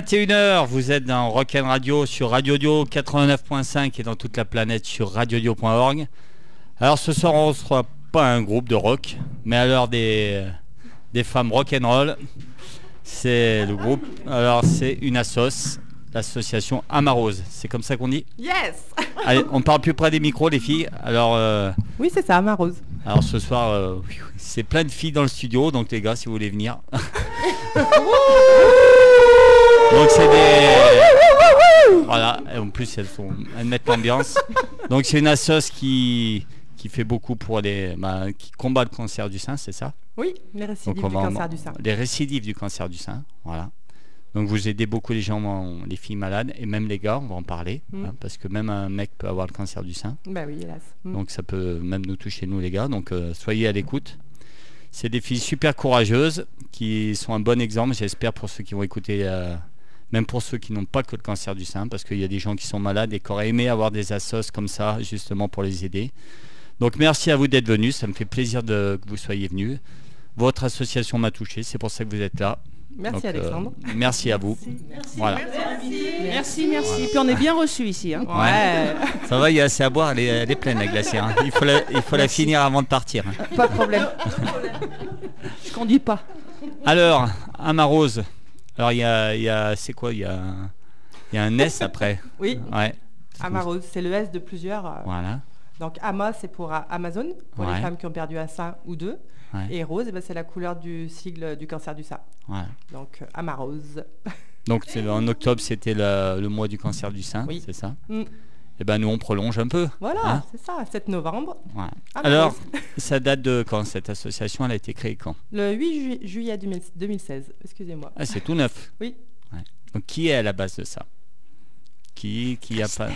Hello, hello, 21h, vous êtes dans Rock'n Radio sur Radio Dio 89.5 et dans toute la planète sur radiodio.org. Alors ce soir, on ne sera pas un groupe de rock, mais alors des, des femmes rock'n'roll. C'est le groupe, alors c'est une assos, l'association Amarose. C'est comme ça qu'on dit? Yes Allez, on parle plus près des micros, les filles. Alors, euh, Oui, c'est ça, Amarose. alors ce soir, euh, c'est plein de filles dans le studio, donc les gars, si vous voulez venir. donc c'est des... Voilà, en plus elles, sont... elles mettent l'ambiance. Donc c'est une assoce qui, qui fait beaucoup pour les... qui combat le cancer du sein, c'est ça Oui, les récidives du cancer du sein. Les récidives du cancer du sein, voilà. Donc vous aidez beaucoup les gens, en- les filles malades, et même les gars, on va en parler, parce que même un mec peut avoir le cancer du sein. Bah oui, hélas. Donc ça peut même nous toucher nous les gars. Donc soyez à l'écoute. C'est des filles super courageuses qui sont un bon exemple, j'espère, pour ceux qui vont écouter, même pour ceux qui n'ont pas que le cancer du sein, parce qu'il y a des gens qui sont malades et qui auraient aimé avoir des assos comme ça, justement pour les aider. Donc merci à vous d'être venus, ça me fait plaisir de, que vous soyez venus. Votre association m'a touché, c'est pour ça que vous êtes là. Merci Donc, euh, Alexandre. merci à vous. Voilà. Merci, merci. Puis on est bien reçus ici. hein. Ouais. Ça va, il y a assez à boire, elle est, elle est pleine la glacière. hein. Il faut la, il faut la finir avant de partir. hein. Pas de problème. Je conduis pas. Alors, Amarose. Alors, il y a, y a- c'est quoi Il y a, y a un S après. Oui, Ouais. Amarose, c'est le S de plusieurs. euh, Voilà. Donc Ama, c'est pour euh, Amazon, pour Ouais. les femmes qui ont perdu un sein ou deux. Ouais. Et rose, eh ben, c'est la couleur du sigle du cancer du sein. voilà. Donc euh, Amarose. Donc, en octobre, c'était le, le mois du cancer du sein, Oui. c'est ça? Mm. Et ben, nous, on prolonge un peu. Voilà, Hein c'est ça, 7 novembre. Voilà. Amarose. Alors, ça date de quand cette association? Elle a été créée quand? Le 8 ju- juillet 2000 2016, excusez-moi. ah, C'est tout neuf. Oui. Ouais. Donc, qui est à la base de ça? Qui, qui a pas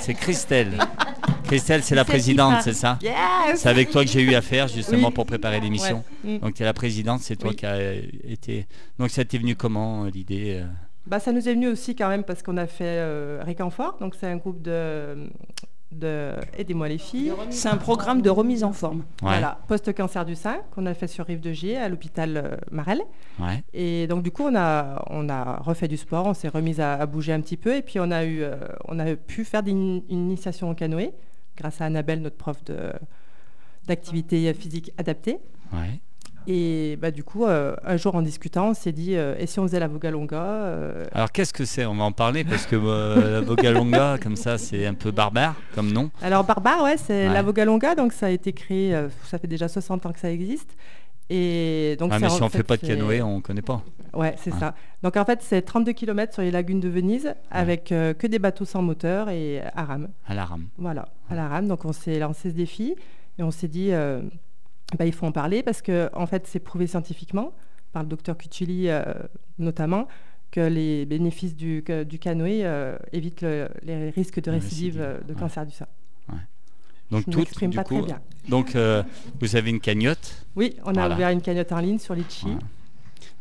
C'est Christelle. Christelle, c'est la présidente, c'est ça? Yes C'est avec toi que j'ai eu affaire justement Oui. pour préparer l'émission. Ouais. Mm. Donc tu es la présidente, c'est toi Oui. qui a euh, été. Donc ça t'est venu comment euh, l'idée euh? Bah, ça nous est venu aussi quand même parce qu'on a fait euh, Réconfort, donc c'est un groupe de, de aidez-moi les filles. C'est un programme de remise en forme. Ouais. Voilà, post-cancer du sein qu'on a fait sur Rive de Gier à l'hôpital euh, Marel. Ouais. Et donc du coup on a, on a refait du sport, on s'est remise à, à bouger un petit peu et puis on a, eu, euh, on a pu faire des- une initiation au canoë grâce à Annabelle, notre prof de d'activité physique adaptée. Ouais. Et bah, du coup, euh, un jour en discutant, on s'est dit, euh, et si on faisait la Vogalonga euh, Alors qu'est-ce que c'est? On va en parler parce que euh, la Vogalonga, comme ça, c'est un peu barbare comme nom. Alors Barbare, ouais, c'est Ouais. la Vogalonga, donc ça a été créé, ça fait déjà 60 ans que ça existe. Et donc Ah, mais si on fait fait, pas de canoë, on connaît pas. Ouais, c'est ça. Donc en fait, c'est 32 km sur les lagunes de Venise avec que des bateaux sans moteur et à rame. À la rame. Voilà, à la rame. Donc on s'est lancé ce défi et on s'est dit, bah, il faut en parler parce que en fait, c'est prouvé scientifiquement par le docteur Cuccioli euh, notamment que les bénéfices du, que- du canoë euh, évitent le- les risques de récidive euh, de ouais. cancer du sein. Donc Je tout, m'exprime du pas coup, très bien. donc euh, vous avez une cagnotte. Oui, on a Voilà. ouvert une cagnotte en ligne sur Litchi. Voilà.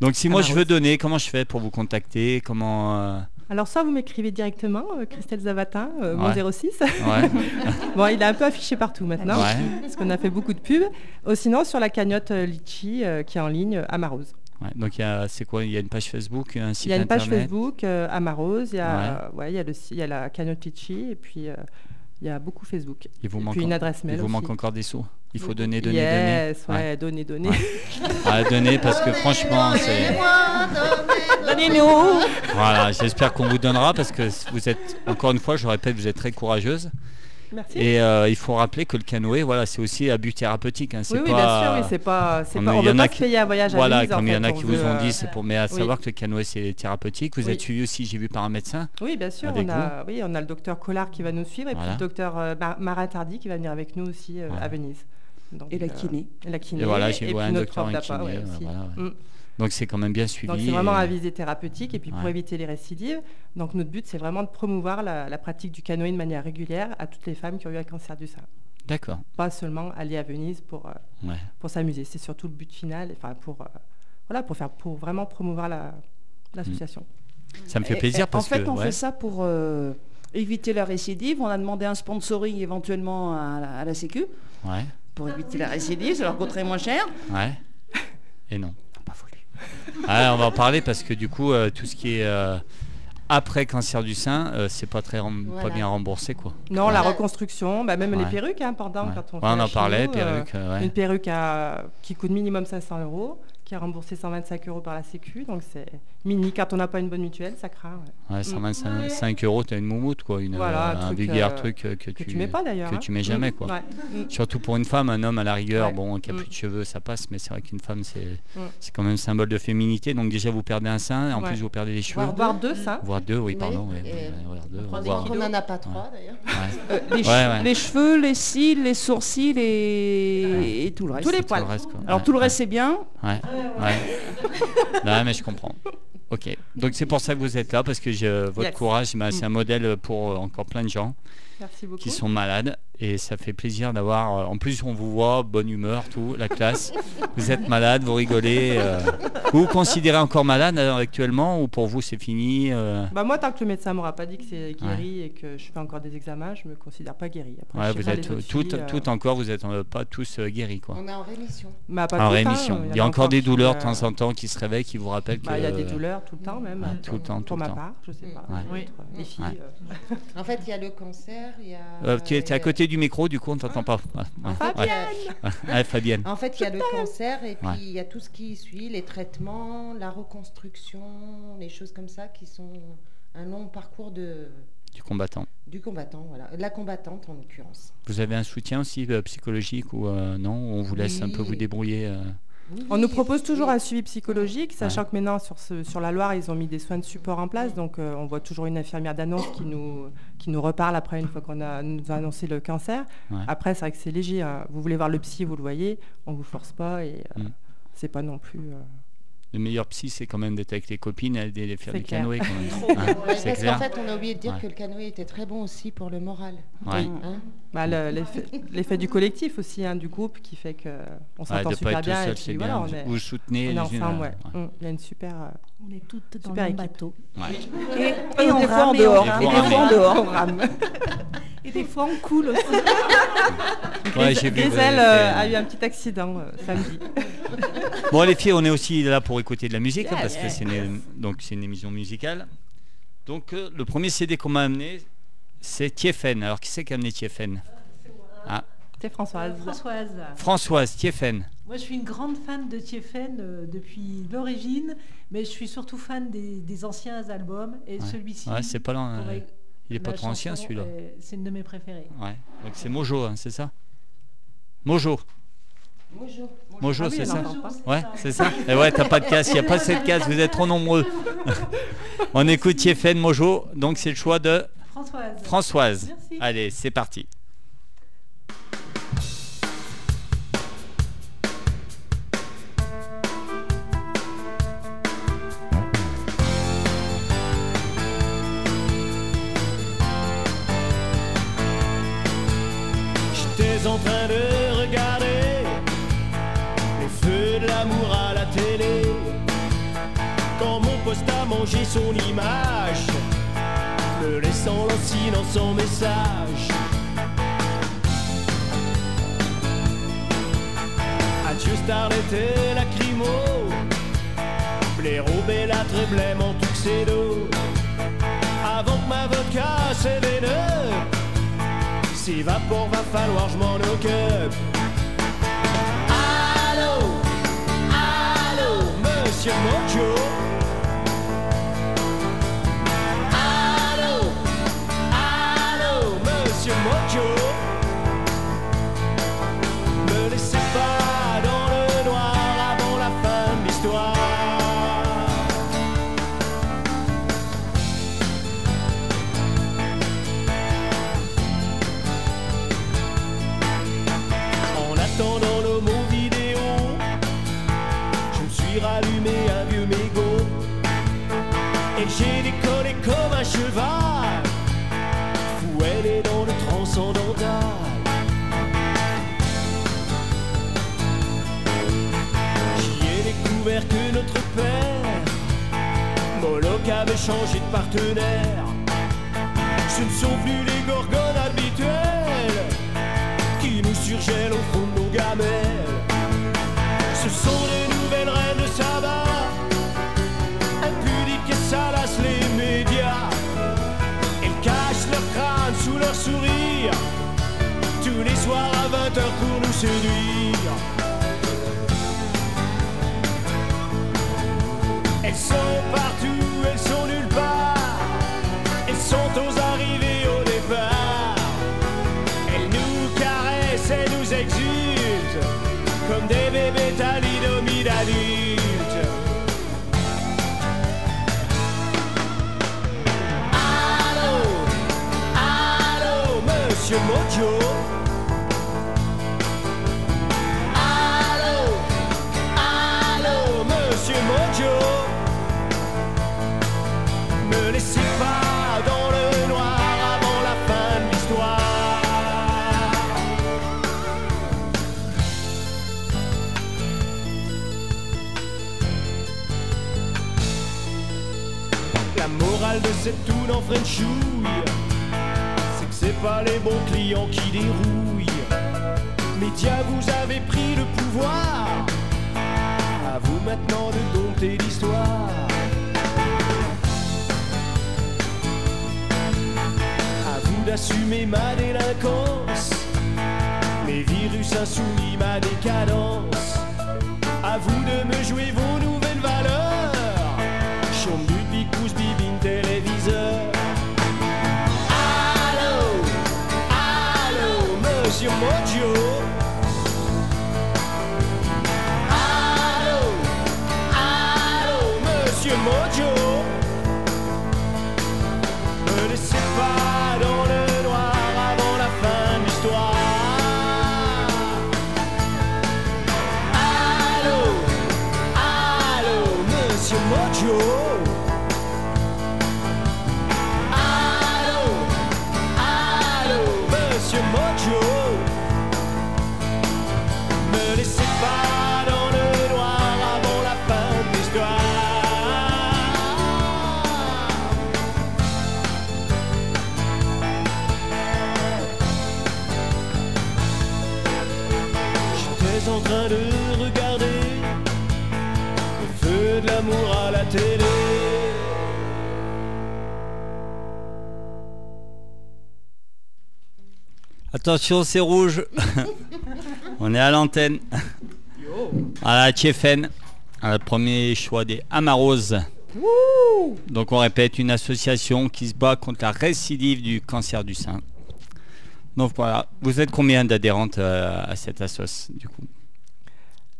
Donc si moi je veux donner, comment je fais pour vous contacter? Comment Alors soit vous m'écrivez directement, euh, Christelle Zavatin, euh, mon Ouais. 06. Ouais. bon, il est un peu affiché partout maintenant, Ouais. parce qu'on a fait beaucoup de pubs. Ou sinon sur la cagnotte euh, Litchi euh, qui est en ligne, Amarose. Ouais. Donc il y a, c'est quoi Il y a une page Facebook, un site Il y a une page internet? Facebook, euh, Amarose, il y, a, ouais, il, y a le si- il y a la cagnotte Litchi, et puis euh, il y a beaucoup Facebook. Il vous et manque, puis une adresse il mail vous aussi. manque encore des sous. Il faut donner, donner, yes, donner. ouais, donner, donner. Ouais. À donner parce que franchement, c'est. Donnez-nous Voilà, j'espère qu'on vous donnera parce que vous êtes, encore une fois, je répète, vous êtes très courageuse. Merci. Et euh, il faut rappeler que le canoë, voilà, c'est aussi à but thérapeutique. hein, c'est oui, oui, pas- bien sûr, oui, c'est pas, c'est on pas, a pas se qui- payer un voyage à Voilà, comme il y en a qui vous ont euh, dit, c'est pour. Mais à oui. savoir que le canoë c'est thérapeutique. Vous Oui. êtes suivi aussi, j'ai vu par un médecin. Oui, bien sûr. On a, oui, on a le docteur Collard qui va nous suivre et Voilà. puis le docteur euh, Mar- Marin Tardy qui va venir avec nous aussi euh, Voilà. à Venise. Donc, Et la euh, kiné. et la kiné. Et voilà, j'ai vu puis un notre docteur en kiné, euh. Donc c'est quand même bien suivi. Donc c'est vraiment et- à visée thérapeutique et puis pour Ouais. éviter les récidives. Donc notre but c'est vraiment de promouvoir la, la pratique du canoë de manière régulière à toutes les femmes qui ont eu un cancer du sein. D'accord. Pas seulement aller à Venise pour, euh, Ouais. pour s'amuser. C'est surtout le but final, enfin pour, euh, voilà, pour, faire, pour vraiment promouvoir la- l'association. Ça me fait Et- plaisir et parce En fait, que. on ouais. fait ça pour euh, éviter la récidive. On a demandé un sponsoring éventuellement à la, à la Sécu Ouais. pour éviter la récidive. Ça leur coûterait moins cher. Ouais. Et non. Ah, on va en parler parce que du coup, euh, tout ce qui est euh, après cancer du sein, euh, c'est pas très rem- pas Voilà. bien remboursé quoi. Non, la reconstruction, bah, même les Ouais. perruques, hein, pendant Ouais. quand on Ouais, fait on la en parlait, chimio, perruque. euh, ouais. Une perruque à- qui coûte minimum 500 euros, qui est remboursée 125 euros par la Sécu, donc c'est mini. Quand on n'a pas une bonne mutuelle, ça craint. ouais. Ouais, 125 5 euros, t'as une moumoute quoi, une, Voilà, euh, un truc, vulgaire euh, truc euh, que, Que tu tu mets pas d'ailleurs. que hein. tu mets Mm. jamais quoi. Ouais. Mm. Surtout pour une femme, un homme à la rigueur, Ouais. bon, qui a Mm. plus de cheveux, ça passe, mais c'est vrai qu'une femme, c'est Mm. c'est quand même symbole de féminité. Donc déjà, vous perdez un sein, en Ouais. plus vous perdez les cheveux, Voire Voire deux seins. voire deux, oui, Oui, pardon, On n'en a pas trois d'ailleurs. ouais. Euh, les, cheveux, les cils, les sourcils et, et tout le reste. Tous les Tout le poils. reste, quoi. Alors tout le reste c'est bien. Ouais, ouais. non, mais je comprends. Ok, donc c'est pour ça que vous êtes là, parce que je, votre Yes. courage, bah, c'est Mm. un modèle pour euh, encore plein de gens Merci qui sont malades. Et ça fait plaisir d'avoir. euh, en plus, on vous voit, bonne humeur, tout, la classe. vous êtes malade, vous rigolez. euh. Vous vous considérez encore malade euh, actuellement ou pour vous c'est fini euh, Bah moi, tant que le médecin m'aura pas dit que c'est guéri et que je fais encore des examens, je me considère pas guéri. Après, ouais, sais Vous êtes tout, filles, euh, tout encore, vous êtes euh, pas tous euh, guéris. Quoi. On est en rémission. bah, pas En hein, rémission. en Il y a encore des douleurs de euh, temps en temps qui se réveillent, qui vous rappellent que. bah, Il y a des douleurs tout le temps même. Ouais, tout le temps, tout Pour le ma temps. part, je sais pas. Ouais. Oui. Autres, Les filles. Ouais. euh, En fait, il y a le cancer, il y a. Euh, tu es à côté du micro, du coup on ne t'entend pas. Fabienne Fabienne. En fait, il y a le cancer et puis il y a tout ce qui suit, les traitements, la reconstruction, les choses comme ça qui sont un long parcours de, Du combattant. du combattant, voilà. La combattante en l'occurrence. Vous avez un soutien aussi euh, psychologique ou euh, non? On vous laisse un peu vous débrouiller euh, Oui, On nous propose toujours oui. un suivi psychologique, sachant que maintenant sur, ce- sur la Loire, ils ont mis des soins de support en place. Donc euh, on voit toujours une infirmière d'annonce qui nous, qui nous reparle après une fois qu'on a, nous a annoncé le cancer. Ouais. Après, c'est vrai que c'est léger. hein. Vous voulez voir le psy, vous le voyez, on vous force pas et euh, Mm. c'est pas non plus. Le meilleur psy, c'est quand même d'être avec les copines et d'aller faire du clair. canoë. Quand même. Hein, parce c'est qu'en fait, on a oublié de dire Ouais. que le canoë était très bon aussi pour le moral. Ouais. hein? Bah, le- l'effet l'effet du collectif aussi, hein, du groupe, qui fait qu'on Ouais, s'entend de super pas être tout bien. et seul, puis c'est voilà, bien. on est, Vous soutenez on est ensemble. euh, ouais. ouais. Mm. Il y a une super. euh, On est toutes dans le bateau. Ouais. Et, Et et on des fois rame en et on dehors. Et des fois en dehors. on rame. Et des fois on coule aussi. Ouais, Grisel euh, fait, a eu un petit accident euh, samedi. Bon les filles, on est aussi là pour écouter de la musique hein, Yeah, parce que c'est une, donc c'est une émission musicale. Donc euh, le premier CD qu'on m'a amené, c'est Tiefen. Alors qui c'est qui a amené Tiefen Ah, C'est Françoise. Françoise. Françoise Tiefen. Moi, je suis une grande fan de Tiefen euh, depuis l'origine, mais je suis surtout fan des, des anciens albums et Ouais. celui-ci. Ouais, c'est pas euh, il est pas trop ancien celui-là. est- C'est une de mes préférées. Ouais. Donc c'est Mojo, hein, c'est ça? Mojo. Mojo. Mojo, Ah oui, c'est elle ça. Ouais, c'est ça. Et ouais, t'as pas de casse, il n'y a pas cette casse, vous êtes trop nombreux. On écoute Tiefen Mojo, donc c'est le choix de Françoise. Françoise. Merci. Allez, c'est parti. J'étais en train de regarder les feux de l'amour à la télé. Quand mon poste a mangé son son message. Adieu starlet et lacrymo, blaireau, bellâtre et blême en tuxedo. Avant que ma vodka s'événère si vapeur va falloir je m'en occupe. Allô, allô, monsieur Mojo. j'avais changé de partenaire. Ce ne sont plus les gorgones habituelles qui nous surgèlent au fond de nos gamelles. Ce sont les nouvelles reines de sabbat, impudiques et salaces les médias. Elles cachent leur crâne sous leur sourire, tous les soirs à 20h pour nous séduire. Elles sont en c'est que c'est pas les bons clients qui dérouillent. Médias, vous avez pris le pouvoir. À vous maintenant de dompter l'histoire. À vous d'assumer ma délinquance, mes virus insoumis, ma décadence. À vous de me jouer vos Attention, c'est rouge. On est à l'antenne. À la Tchefen, à le premier choix des Amaros. Donc on répète, une association qui se bat contre la récidive du cancer du sein. Donc voilà, vous êtes combien d'adhérentes euh, à cette assoce du coup?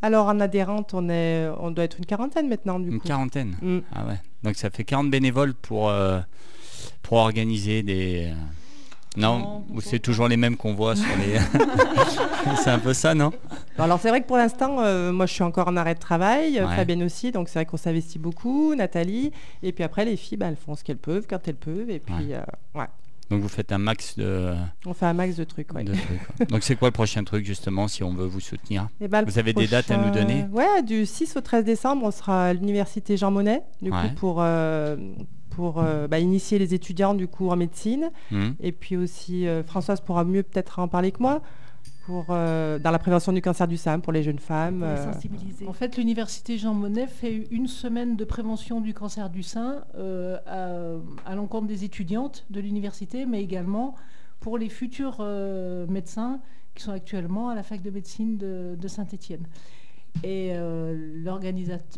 Alors en adhérente, on, est, on doit être une quarantaine maintenant du Une coup. quarantaine? Mm. Ah ouais. Donc ça fait 40 bénévoles pour, euh, pour organiser des... Non, c'est toujours les mêmes qu'on voit sur les... c'est un peu ça, non? Alors c'est vrai que pour l'instant, euh, moi je suis encore en arrêt de travail, euh, Ouais. Fabienne aussi, donc c'est vrai qu'on s'investit beaucoup, Nathalie, et puis après les filles, bah, elles font ce qu'elles peuvent quand elles peuvent, et puis Ouais. euh, ouais, Donc vous faites un max de, on fait un max de trucs. ouais. de trucs. quoi. Donc c'est quoi le prochain truc justement si on veut vous soutenir? Eh ben, Vous avez des dates à nous donner? Ouais, du 6 au 13 décembre, on sera à l'université Jean Monnet, du Ouais. coup pour, euh, pour euh, bah, initier les étudiants du coup en médecine, Hmm et puis aussi euh, Françoise pourra mieux peut-être en parler que moi, pour, euh, dans la prévention du cancer du sein pour les jeunes femmes. Pour les euh, sensibiliser. En fait, l'université Jean Monnet fait une semaine de prévention du cancer du sein euh, à, à l'encontre des étudiantes de l'université, mais également pour les futurs euh, médecins qui sont actuellement à la fac de médecine de, de Saint-Étienne. Et euh,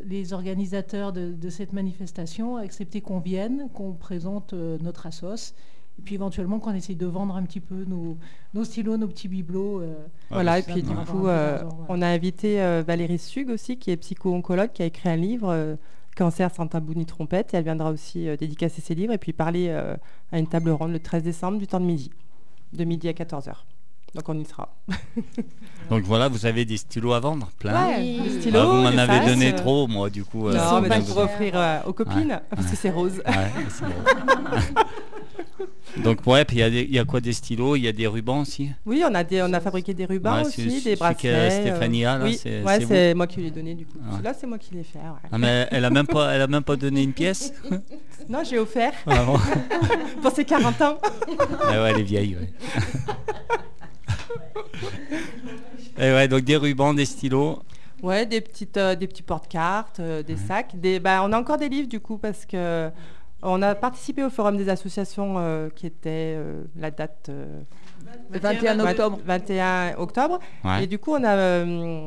les organisateurs de, de cette manifestation ont accepté qu'on vienne, qu'on présente euh, notre assos, et puis éventuellement qu'on essaye de vendre un petit peu nos, nos stylos, nos petits bibelots. euh, Voilà, et ça, puis du coup, on a invité Valérie Sug aussi, qui est psycho-oncologue, qui a écrit un livre, Cancer sans tabou ni trompette, et elle viendra aussi dédicacer ses livres et puis parler à une table ronde le 13 décembre du temps de midi, de midi à 14h. Donc on y sera. Donc voilà, vous avez des stylos à vendre, plein. Ouais, Ah, vous m'en avez faces, donné euh, trop, moi, du coup. euh, non, sont mais donc pour offrir euh, aux copines, Ouais, parce que c'est rose. Ouais, c'est bon. Donc ouais, puis il y a des- il y, a quoi des stylos, il y a des rubans aussi? Oui, on a, des, on a fabriqué des rubans Ouais, aussi, des bracelets. euh, euh, Stéphanie a, là, oui, c'est- ouais, c'est moi qui lui ai donné du coup. Ouais. Celui-là, c'est moi qui l'ai fait. ouais. Ah, mais elle a même pas, elle a même pas donné une pièce? Non, j'ai offert Ah bon? Pour ses 40 ans. Ah ouais, elle est vieille, ouais. Et ouais, donc des rubans, des stylos. Ouais, des petites, euh, des petits porte-cartes, euh, des sacs. Des, bah, on a encore des livres du coup parce que on a participé au forum des associations euh, qui était euh, la date euh, Le 21 vingt- octobre. 21 octobre. Ouais. Et du coup, on a euh,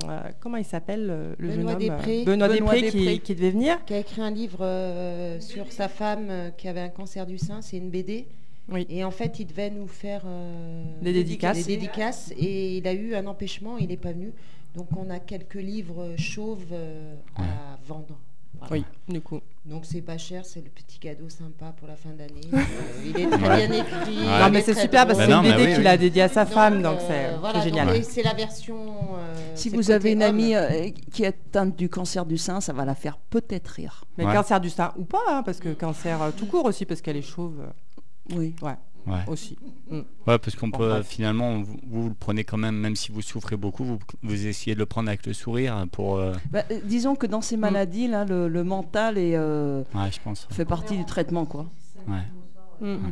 euh, comment il s'appelle euh, le Benoît jeune homme euh, Després. Benoît, Benoît Després, qui- Després. Qui, devait venir. qui a écrit un livre euh, sur sa femme euh, qui avait un cancer du sein, c'est une BD. Oui. Et en fait, il devait nous faire euh, Des dédicaces. des dédicaces et il a eu un empêchement, il n'est pas venu. Donc on a quelques livres chauves euh, Ouais. à vendre. Voilà. Oui, du coup. Donc c'est pas cher, c'est le petit cadeau sympa pour la fin d'année. Euh, il est très Ouais. bien écrit. Ouais. Non, mais c'est super parce que c'est une BD oui, qu'il oui. a dédiée à sa femme, donc euh, c'est voilà, c'est donc, génial. et c'est la version. euh, Si vous avez une homme. amie euh, qui est atteinte du cancer du sein, ça va la faire peut-être rire. Mais Ouais. cancer du sein ou pas, hein, parce que cancer euh, tout court aussi, parce qu'elle est chauve. Oui. Ouais. Ouais. aussi. Ouais, parce qu'on Bon, peut bref. finalement, vous, vous le prenez quand même, même si vous souffrez beaucoup, vous, vous essayez de le prendre avec le sourire pour. euh, Bah, euh, disons que dans ces maladies là, le, le mental est, euh, ouais, je pense. fait partie du traitement quoi. Ouais. Mm.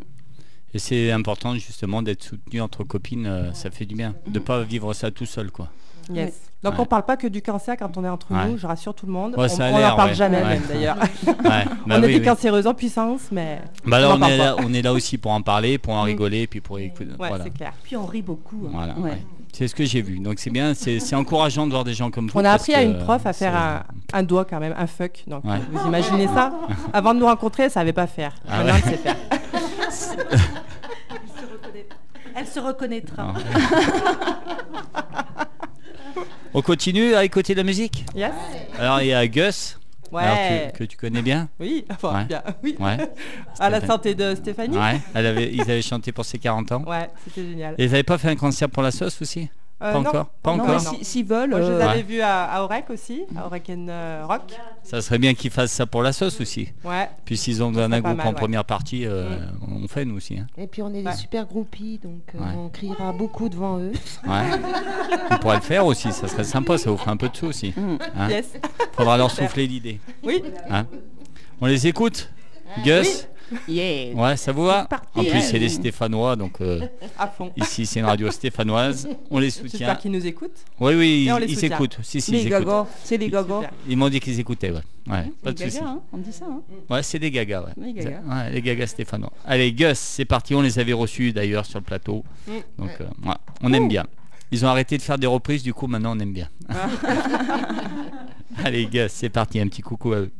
Et c'est important justement d'être soutenu entre copines, euh, ça fait du bien. De pas vivre ça tout seul, quoi. Yes. Donc Ouais. on parle pas que du cancer quand on est entre Ouais. nous, je rassure tout le monde. Ouais, on on n'en parle ouais. jamais Ouais. même d'ailleurs. Ouais. Bah on est oui, des oui. cancéreuses en puissance, mais Bah là, on on est pas. là, on est là aussi pour en parler, pour en Mm. rigoler, puis pour écouter. ouais, voilà. c'est clair. Puis on rit beaucoup. hein. Voilà, Ouais. ouais. C'est ce que j'ai vu. Donc c'est bien, c'est encourageant de voir des gens comme vous. On a appris à une prof à faire un, un doigt quand même, un fuck. Donc Ouais. vous imaginez ça Avant de nous rencontrer, elle savait pas faire. Ah Maintenant, elle sait faire. Elle se reconnaîtra. On continue à écouter de la musique Yes Alors il y a Gus, alors, que, que tu connais bien. Oui, enfin, Ouais. bien. Oui. Ouais. À la santé de Stéphanie Ouais, elle avait, ils avaient chanté pour ses 40 ans. Ouais, c'était génial. Et ils n'avaient pas fait un concert pour la sauce aussi? Euh, Pas non. encore Pas Non, encore. Si- S'ils veulent, Moi, je les euh, avais Ouais. vus à, à Aurec aussi, à Aurec and, euh, Rock. Ça serait bien qu'ils fassent ça pour la sauce aussi. Ouais. Puis s'ils ont besoin d'un serait pas groupe mal, en ouais. première partie, euh, on fait nous aussi. hein. Et puis on est des super groupies, donc euh, Ouais. on criera beaucoup devant eux. Ouais. on pourrait le faire aussi, ça serait sympa, ça vous ferait un peu de sous aussi. Mm. Hein Yes. Faudra leur souffler l'idée. Oui. Hein on les écoute Gus yeah. Ouais, ça vous va. En plus, c'est des Stéphanois, donc euh, À fond. ici, c'est une radio stéphanoise. On les soutient. J'espère qu'ils nous écoutent. Oui, oui, Et on ils, les ils soutient. écoutent. Si, si, les écoutent. c'est les. Super. Ils m'ont dit qu'ils écoutaient, ouais. ouais pas Les de gagas, hein, on dit ça. hein. Ouais, c'est des gagas, ouais. Les gagas. Ouais, les gagas stéphanois. Allez, Gus, c'est parti. On les avait reçus d'ailleurs sur le plateau. Mm. Donc, euh, ouais, on aime bien. Ils ont arrêté de faire des reprises, du coup, maintenant, on aime bien. Allez, Gus, c'est parti. Un petit coucou à eux.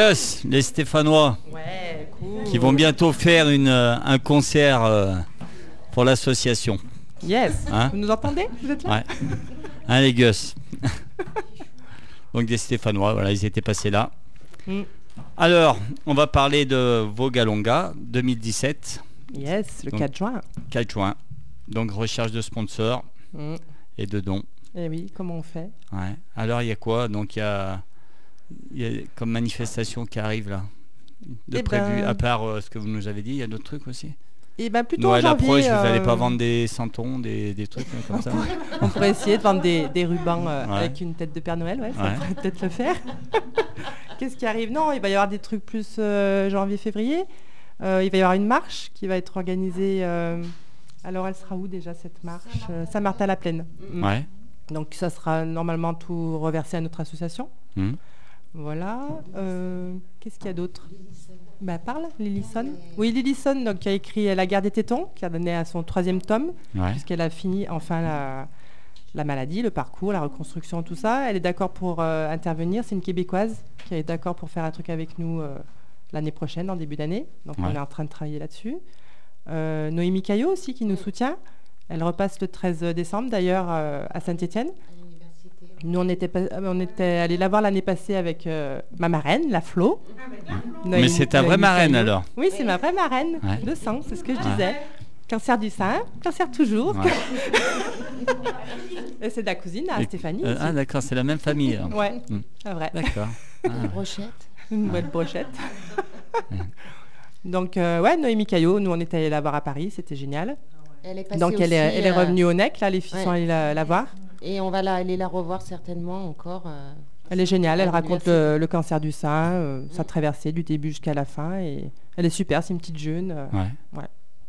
Gus, les Stéphanois, Ouais, cool. qui vont bientôt faire une, euh, un concert euh, pour l'association. Yes. Hein? Vous nous entendez? Vous êtes là? Ouais. Hein, les Gus? Donc des Stéphanois, voilà, ils étaient passés là. Mm. Alors, on va parler de Vogalonga 2017, Yes, le Donc- 4 juin. 4 juin. Donc recherche de sponsors Mm. et de dons. Eh oui, comment on fait? Ouais. Alors il y a quoi? Donc il y a, il y a comme manifestation qui arrive là de Eh prévu, ben- à part euh, ce que vous nous avez dit, il y a d'autres trucs aussi? Et ben plutôt Noël en janvier, approche, vous n'allez euh, pas vendre des santons, des, des trucs euh, comme ça? On pourrait essayer de vendre des, des rubans euh, Ouais. avec une tête de Père Noël, ouais, ça Ouais. pourrait peut-être le faire. Qu'est-ce qui arrive? Non, il va y avoir des trucs plus euh, janvier-février. Euh, il va y avoir une marche qui va être organisée. euh, alors, elle sera où déjà cette marche? Saint-Martin-la-Plaine. Mm. Ouais. Donc, ça sera normalement tout reversé à notre association. Mhm. Voilà. Euh, Qu'est-ce qu'il y a d'autre? Bah, parle, Lillison. Oui, Lillison, donc, qui a écrit La guerre des tétons, qui a donné à son troisième tome Ouais. puisqu'elle a fini enfin la, la maladie, le parcours, la reconstruction, tout ça. Elle est d'accord pour euh, intervenir. C'est une Québécoise qui est d'accord pour faire un truc avec nous euh, l'année prochaine, en début d'année. Donc on est en train de travailler là-dessus. Noémie Caillot aussi qui nous soutient. Elle repasse le 13 décembre d'ailleurs à Saint-Étienne. Nous, on était, pas- on était allés la voir l'année passée avec euh, ma marraine, la Flo. Mais Noémie- c'est ta vraie Noémie marraine alors Oui, c'est ma vraie marraine Ouais. de sang, c'est ce que je Ouais. disais. Cancer du sein, cancer toujours. Ouais. Et c'est de la cousine à Et- Stéphanie. Euh, aussi. Ah d'accord, c'est la même famille. alors. ouais, Mm. c'est vrai. D'accord. Ah, Brochette. Une nouvelle brochette. Donc, euh, ouais, Noémie Caillot, nous on était allés la voir à Paris, c'était génial. Elle est passée Donc, elle est, aussi, elle est euh, revenue au NEC, là, les filles ouais. sont allées la, la voir. Et on va la, aller la revoir certainement encore. euh, Elle est géniale, elle à raconte le, le cancer du sein, euh, sa traversée du début jusqu'à la fin. Et elle est super, c'est une petite jeune. euh, ouais. Ouais.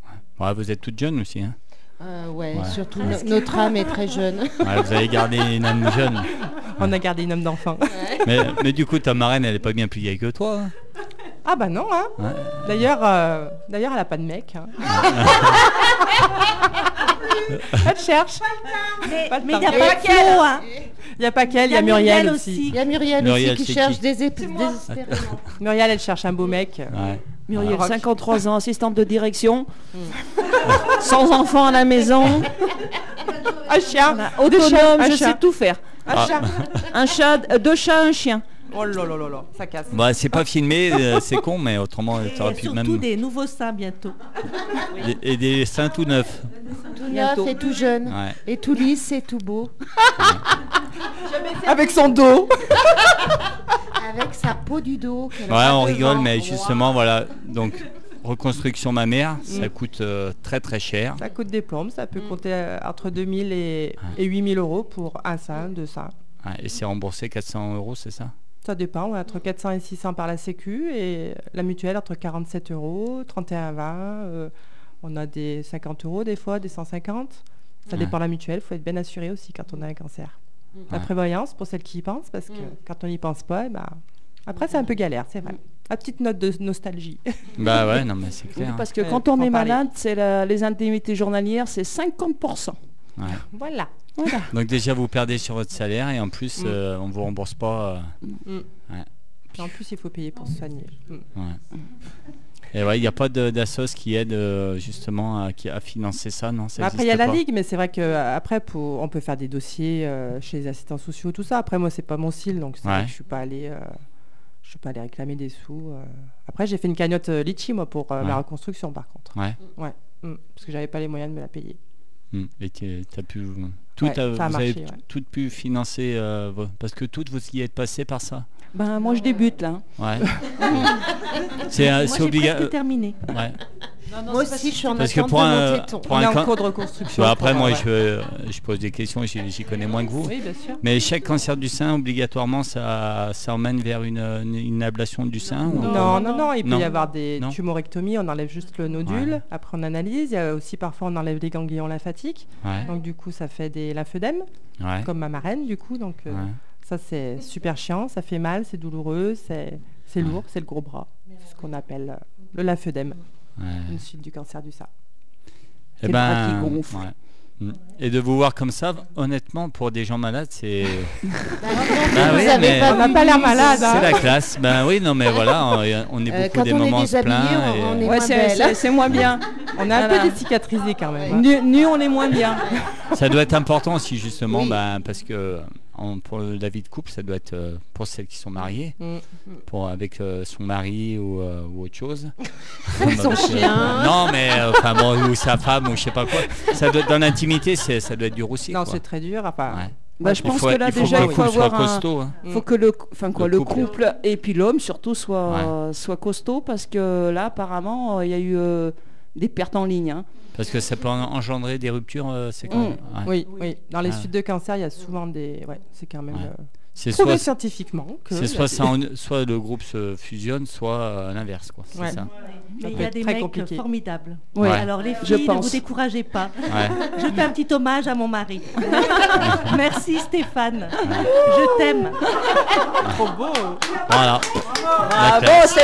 Ouais. Ouais, vous êtes toute jeune aussi. Hein euh, ouais, Ouais. surtout no- notre âme est très jeune. Ouais, vous avez gardé une âme jeune. On a gardé une homme d'enfant. Mais, mais du coup, ta marraine, elle est pas bien plus vieille que toi. hein ah bah non, hein Ouais. D'ailleurs, euh, d'ailleurs, elle a pas de mec. hein. elle cherche. Mais Pas de mais il n'y a temps. pas Et Flo, hein. Il n'y a pas qu'elle, il y a Muriel aussi. Il y a Muriel, Muriel, aussi qui c'est cherche qui des désespérément. Muriel, elle cherche un beau mec. Ouais. Muriel, Rock. 53 ans, assistante de direction, sans enfant à la maison, Un chien voilà, Deux chiens, autonome, un je chien. sais tout faire. Un Ah. chat Un chat, euh, deux chats, un chien. Oh là là là là, ça casse. Bah, c'est pas filmé, euh, c'est con, mais autrement, Et ça aurait pu surtout même. des nouveaux seins bientôt. Et, et des seins tout neufs. Tout neuf et tout jeune. Ouais. Et tout lisse et tout beau. Avec son dos Avec sa peau du dos. Ouais, on rigole, mais Wow. justement, voilà. Donc, reconstruction mammaire, ça Mm. coûte euh, très très cher. Ça coûte des plombes, ça peut Mm. compter euh, entre 2000 et, et 8000 euros pour un sein, deux seins. Ouais, et c'est remboursé 400 euros, c'est ça? Ça dépend, ouais, entre 400 et 600 par la Sécu et la mutuelle entre 47 euros, 31,20. euh, on a des 50 euros des fois, des 150. Ça Ouais. dépend de la mutuelle, il faut être bien assuré aussi quand on a un cancer. La Ouais. prévoyance pour celles qui y pensent, parce que Mm. quand on n'y pense pas, eh ben, après c'est un peu galère, c'est vrai. La petite note de nostalgie. Bah ouais, non, mais c'est Oui, clair. parce que quand on est parler. malade, c'est la- les indemnités journalières, c'est 50%. Ouais. voilà. Voilà. Donc déjà, vous perdez sur votre salaire et en plus, Mm. euh, on vous rembourse pas. euh, Et en plus, il faut payer pour se soigner. Mm. ouais. Et ouais, il n'y a pas d'assos qui aide euh, justement à, qui- à financer ça, non? Ça Après, il y a la ligue, mais c'est vrai que euh, après, pour- on peut faire des dossiers euh, chez les assistants sociaux, tout ça. Après, moi, c'est pas mon style, donc c'est vrai Ouais. que je suis pas allée, euh, je suis pas allée réclamer des sous. euh. Après, j'ai fait une cagnotte euh, litchi moi pour euh, Ouais. ma reconstruction, par contre. Ouais. Mm. Parce que j'avais pas les moyens de me la payer. Mm. Et tu as pu. Tout Ouais, a- vous avez ouais. tout pu financer euh, parce que toutes vous y êtes passé par ça. Ben, moi, je débute là. Ouais. c'est euh, Moi, c'est j'ai obligatoire. terminé. Ouais. Moi aussi, je suis en Parce que pour de un- pour un can- de reconstruction. Bah, après, pour, moi, euh, je, je pose des questions, j'y j'y connais moins que vous. Oui, bien sûr. Mais chaque cancer du sein, obligatoirement, ça, ça emmène vers une, une- une ablation du sein ou- Non, non, non, il peut Non. y avoir des Non. tumorectomies, on enlève juste le nodule, Ouais. après on analyse, il y a aussi parfois on enlève les ganglions lymphatiques, Ouais, donc du coup ça fait des lymphodèmes, ouais, comme ma marraine du coup, donc euh, ouais. Ça c'est super chiant, ça fait mal, c'est douloureux, c'est c'est lourd, c'est le gros bras, c'est ce qu'on appelle euh, le lymphœdème, ouais. une suite du cancer du sein. Eh le bras ben, qui ouais. Mm. Et de vous voir comme ça, honnêtement, pour des gens malades, c'est. Bah, Bah vous oui, avez mais- pas On n'a pas l'air malade. hein. C'est la classe. Ben oui, non, mais voilà, on, on est Euh, beaucoup des moments et- Ouais, moins c'est moins bien. On est un Voilà. peu décicatrisé quand même. hein. Nu, nu, on est moins bien. Ça doit être important aussi, justement, Oui. ben, parce que en- pour la vie de couple, ça doit être euh, pour celles qui sont mariées, Mm. pour, avec euh, son mari ou, euh, ou autre chose. Son chien. Non, mais euh, enfin, bon, ou sa femme, ou je sais pas quoi. Ça doit, dans l'intimité, ça doit être dur aussi. Non, c'est très dur. Enfin, Ouais. Bah, je Il pense faut, que là il faut déjà que il le faut couple soit avoir un, costaud. hein. faut que le, enfin quoi, Le le couple. couple et puis l'homme surtout soit soit costaud parce que là apparemment euh, il y a eu euh, des pertes en ligne. hein. Parce que ça peut en- engendrer des ruptures, euh, c'est quand Mm. même. ouais. oui, oui. Dans les Ah. suites de cancer, il y a souvent des. Ouais, c'est quand même Ouais. euh, C'est soit, scientifiquement que. soit, des- ça en- soit le groupe se fusionne, soit euh, l'inverse. quoi. C'est Ouais. ça. Mais il y a des mecs compliqué. formidables. Ouais. Alors les Je filles, ne vous découragez pas. Ouais. Je fais un petit hommage à mon mari. Merci Stéphane. Je t'aime. Trop beau. Voilà. Bravo classe.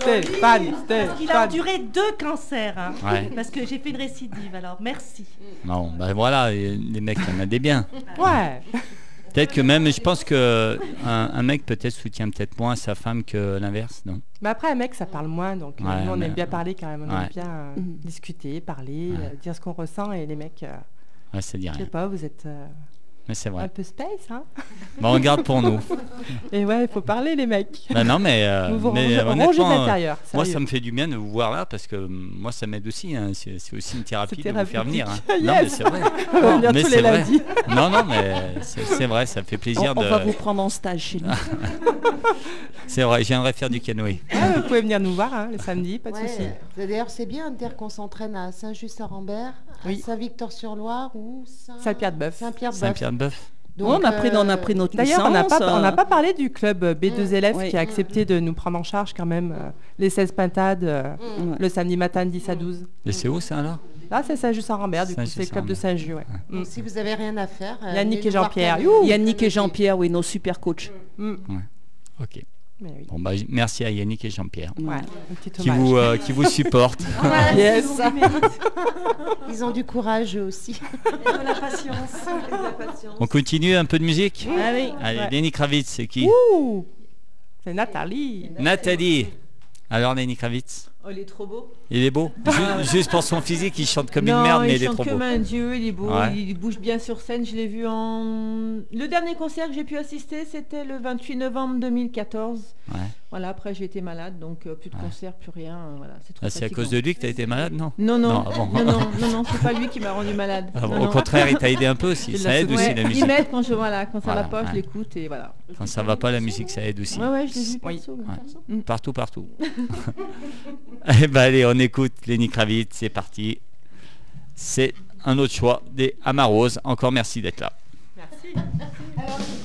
Stéphane. Stéphane, Il a Stéphane. enduré deux cancers. hein, Ouais. Parce que j'ai fait une récidive. Alors merci. Non, ben voilà, les mecs, il y en a des biens. Ouais. Peut-être que même, je pense que un, un mec peut-être soutient peut-être moins sa femme que l'inverse, non? Mais après, un mec, ça parle moins, donc euh, Ouais, nous, on mais- aime bien parler quand même. On Ouais. aime bien euh, Mhm. discuter, parler, Ouais. euh, dire ce qu'on ressent. Et les mecs, euh, Ouais, ça dit je sais pas, vous êtes euh, Mais c'est un vrai. peu space, hein Bon, on garde pour nous. Et ouais, il faut parler, les mecs. Ben non, mais, euh, Vous vous mais de honnêtement, euh, moi, ça me fait du bien de vous voir là parce que hum, moi, ça m'aide aussi. hein. C'est aussi une thérapie de vous faire venir. hein. Non, mais c'est vrai. On va venir mais tous c'est les vrai. lundis. Non, non, mais c'est vrai, ça me fait On, plaisir on de. va vous prendre en stage chez nous. C'est vrai, j'aimerais faire du canoë. Ah, vous pouvez venir nous voir hein, le samedi, pas de Ouais. souci. D'ailleurs, c'est bien de dire qu'on s'entraîne à Saint-Just-à-Rambert, Oui. Saint-Victor-sur-Loire ou Saint- Saint-Pierre-de-Bœuf. Saint-Pierre-de-Bœuf. Saint-Pierre-de-Bœuf. Donc, on, a pris, on a euh, pris notre D'ailleurs, on n'a licence, pas, on n'a euh, pas parlé du club euh, B2LF Oui. qui a accepté de nous prendre en charge quand même euh, les 16 pintades euh, ouais. le samedi matin de 10 à 12. Et c'est où ça alors? Là, c'est Saint-Just-à-Rambert, du coup, c'est le club de. Saint-Just. Ouais. Mm. Donc, si vous avez rien à faire, euh, Yannick et Jean-Pierre. Yannick et Jean-Pierre, oui, nos super coachs. Mm. Ok. Oui. Bon, bah, merci à Yannick et Jean-Pierre petit qui vous, euh, qui vous supportent. Yes. Ils ont du courage eux aussi. De la patience. On continue un peu de musique Allez. Allez, Ouais. Lenny Kravitz, c'est qui c'est Nathalie. Nathalie. Alors Lenny Kravitz Oh, il est trop beau. Il est beau Ju- Juste pour son physique, il chante comme non, une merde, mais il est chante trop beau. comme un dieu, il est beau, Ouais. il bouge bien sur scène. Je l'ai vu en. Le dernier concert que j'ai pu assister, c'était le 28 novembre 2014. Ouais. Voilà, après j'ai été malade, donc euh, plus de concert, plus rien. euh, voilà, c'est trop Ah, c'est à cause de lui que tu as été malade, non? Non, non, Non, ah bon. non, non, non, non, c'est pas lui qui m'a rendu malade. Ah bon, Non, Au non. contraire, il t'a aidé un peu aussi. Il Ça aide aussi Ouais, la il musique. m'aide quand je voilà, quand ça Voilà, va pas, ouais. je l'écoute et voilà. Quand ça va pas, la musique, ça aide aussi. Ouais, ouais, je l'ai vu Oui. perso, Ouais. perso. Partout, partout. eh ben allez, on écoute Lenny Kravitz, c'est parti. C'est un autre choix des Amaros. Encore merci d'être là. Broadway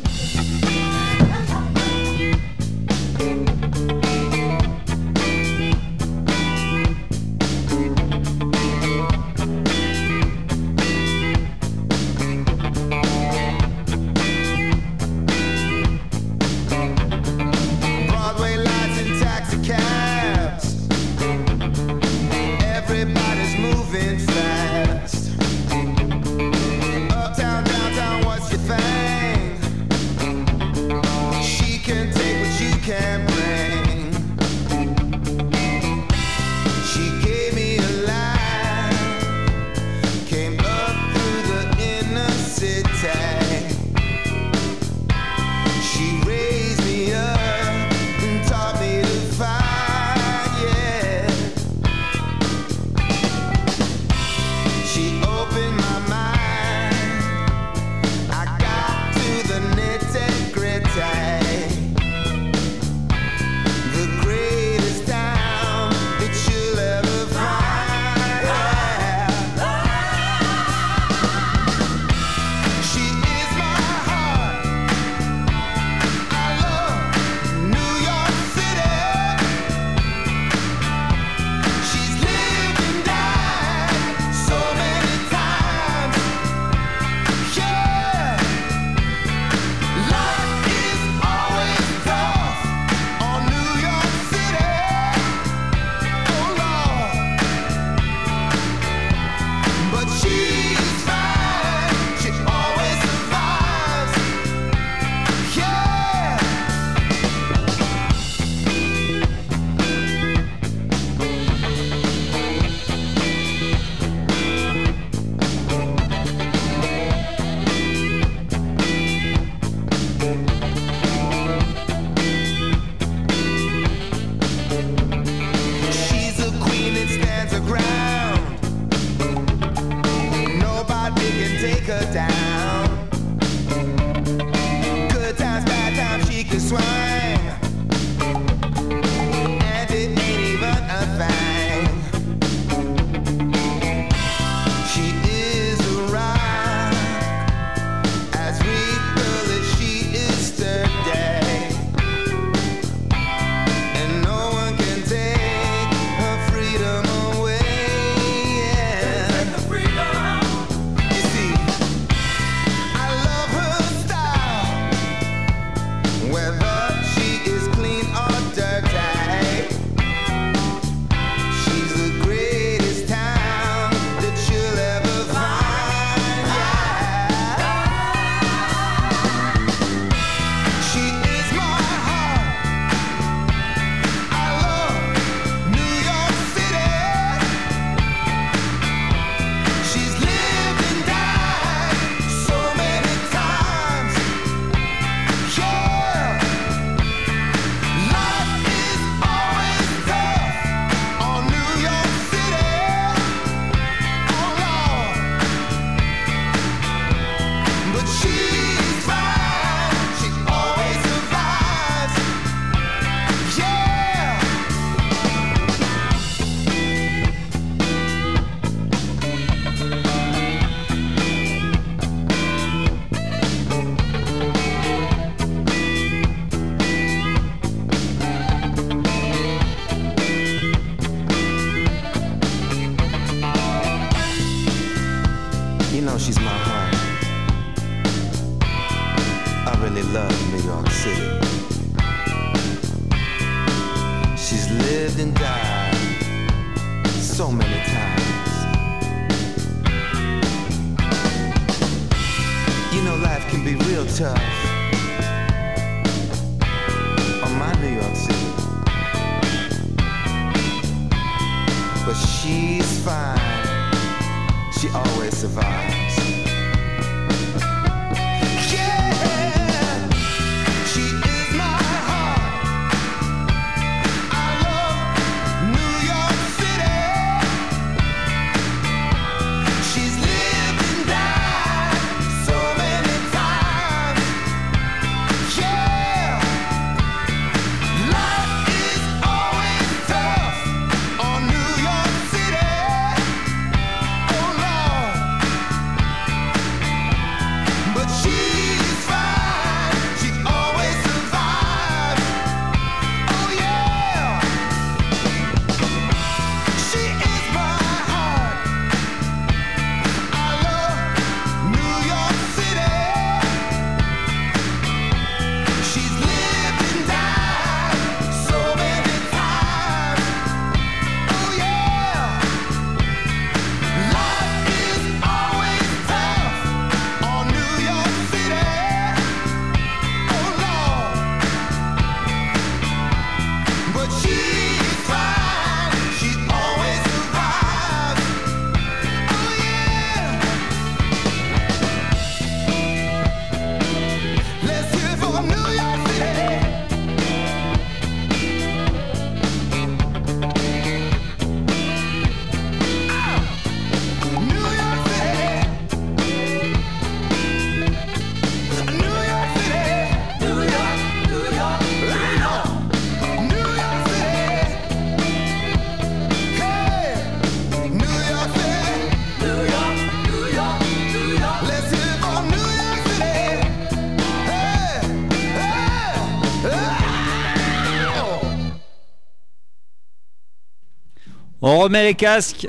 remet les casques.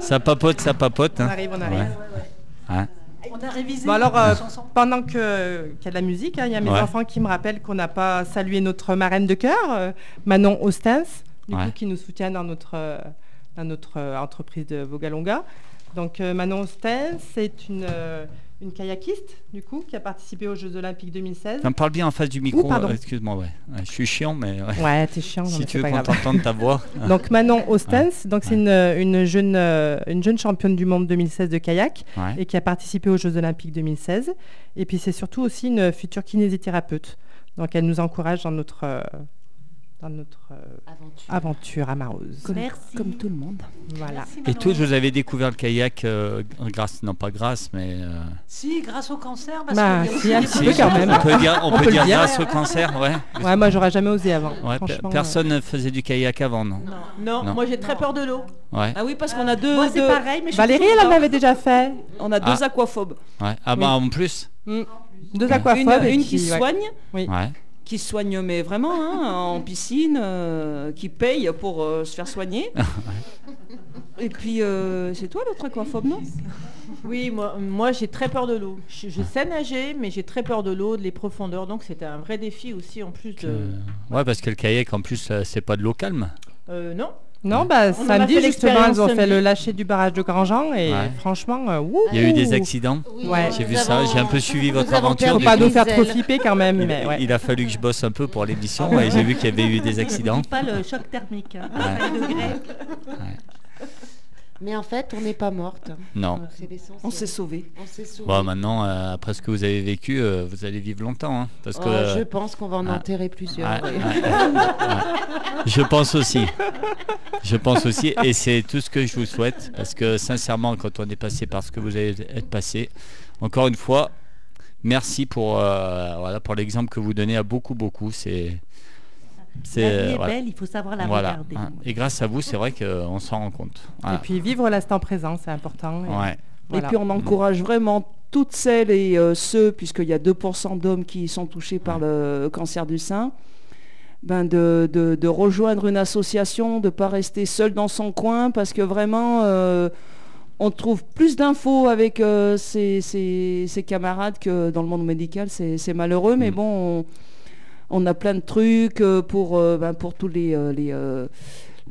Ça papote, ça papote. On hein. arrive, on arrive. Ouais. Hein. On a révisé Bon alors, euh, pendant que- qu'il y a de la musique, hein, il y a mes Ouais. enfants qui me rappellent qu'on n'a pas salué notre marraine de cœur, euh, Manon Ostens, du Ouais. coup, qui nous soutient dans notre, euh, dans notre entreprise de Vogalonga. Donc Manon Ostens, c'est une, euh, une kayakiste, du coup, qui a participé aux Jeux Olympiques 2016. T'en parles bien en face du micro. Euh, Excuse-moi, ouais. Ouais, Je suis chiant, mais ouais. Ouais, t'es chiant, non, si mais tu veux qu'on t'entende ta voix. Donc Manon Ostens, donc c'est une, une jeune, euh, une jeune championne du monde 2016 de kayak et qui a participé aux Jeux Olympiques 2016. Et puis c'est surtout aussi une future kinésithérapeute. Donc elle nous encourage dans notre, euh, dans notre euh, Aventure. aventure amoureuse. Comme, Merci. comme tout le monde. Voilà. Merci, Et tous, vous avez découvert le kayak euh, grâce, non pas grâce, mais euh, Si, grâce au cancer, parce Bah, que si, un petit peu quand même. On peut dire, on On peut peut le dire dire. grâce au cancer, ouais. Ouais, moi j'aurais jamais osé avant. Ouais, personne ne faisait du kayak avant, non? Non. Non, Non. moi j'ai très peur de l'eau. Ouais. Ah oui, parce qu'on a deux, Moi, c'est deux- pareil, mais je suis Valérie, elle en avait déjà fait. on a deux Ah. aquaphobes. ouais. Ah bah en plus. Mm. Deux aquaphobes. Une, et une qui soigne, Oui. Qui soigne mais vraiment hein, en piscine, euh, qui paye pour euh, se faire soigner. Et puis euh, c'est toi l'autre aquaphobe, non? Oui, moi, moi j'ai très peur de l'eau. Je, je sais nager, mais j'ai très peur de l'eau, de les profondeurs. Donc c'était un vrai défi aussi en plus de. Ouais, parce que le kayak, en plus, c'est pas de l'eau calme. Euh, non. Non, bah, On en a samedi, justement, ils ont fait le lâcher du barrage de Grandjean et Ouais. franchement, euh, wouh Il y a eu des accidents. Oui, Ouais. J'ai vu ça, j'ai un peu suivi votre nous avons aventure. Faut pas nous faire trop flipper quand même, Il, mais ouais. il a fallu que je bosse un peu pour l'émission et j'ai vu qu'il y avait eu des accidents. Pas le choc thermique. hein, à Ouais. 5 degrés. Mais en fait, on n'est pas morte. Non. On s'est sauvés. On s'est sauvés. Bon, maintenant, euh, après ce que vous avez vécu, euh, vous allez vivre longtemps. hein, parce que, Oh, euh, je pense qu'on va en ah. enterrer plusieurs. Ouais, ouais. Je pense aussi. Je pense aussi. Et c'est tout ce que je vous souhaite. Parce que sincèrement, quand on est passé par ce que vous allez être passé, encore une fois, merci pour, euh, voilà, pour l'exemple que vous donnez à beaucoup, beaucoup. C'est. C'est, La vie euh, est voilà. belle, il faut savoir la Voilà, regarder. hein. Et grâce à vous, c'est vrai qu'on s'en rend compte. Et Voilà. puis vivre l'instant présent, c'est important. et Ouais. voilà. Et puis on encourage vraiment toutes celles et euh, ceux, puisqu'il y a 2% d'hommes qui sont touchés par le cancer du sein, ben de, de- de rejoindre une association, de ne pas rester seul dans son coin, parce que vraiment, euh, on trouve plus d'infos avec euh, ses, ses- ses camarades que dans le monde médical, c'est c'est malheureux, mais Mm. bon, on, on a plein de trucs euh, pour, euh, ben, pour tous les... euh,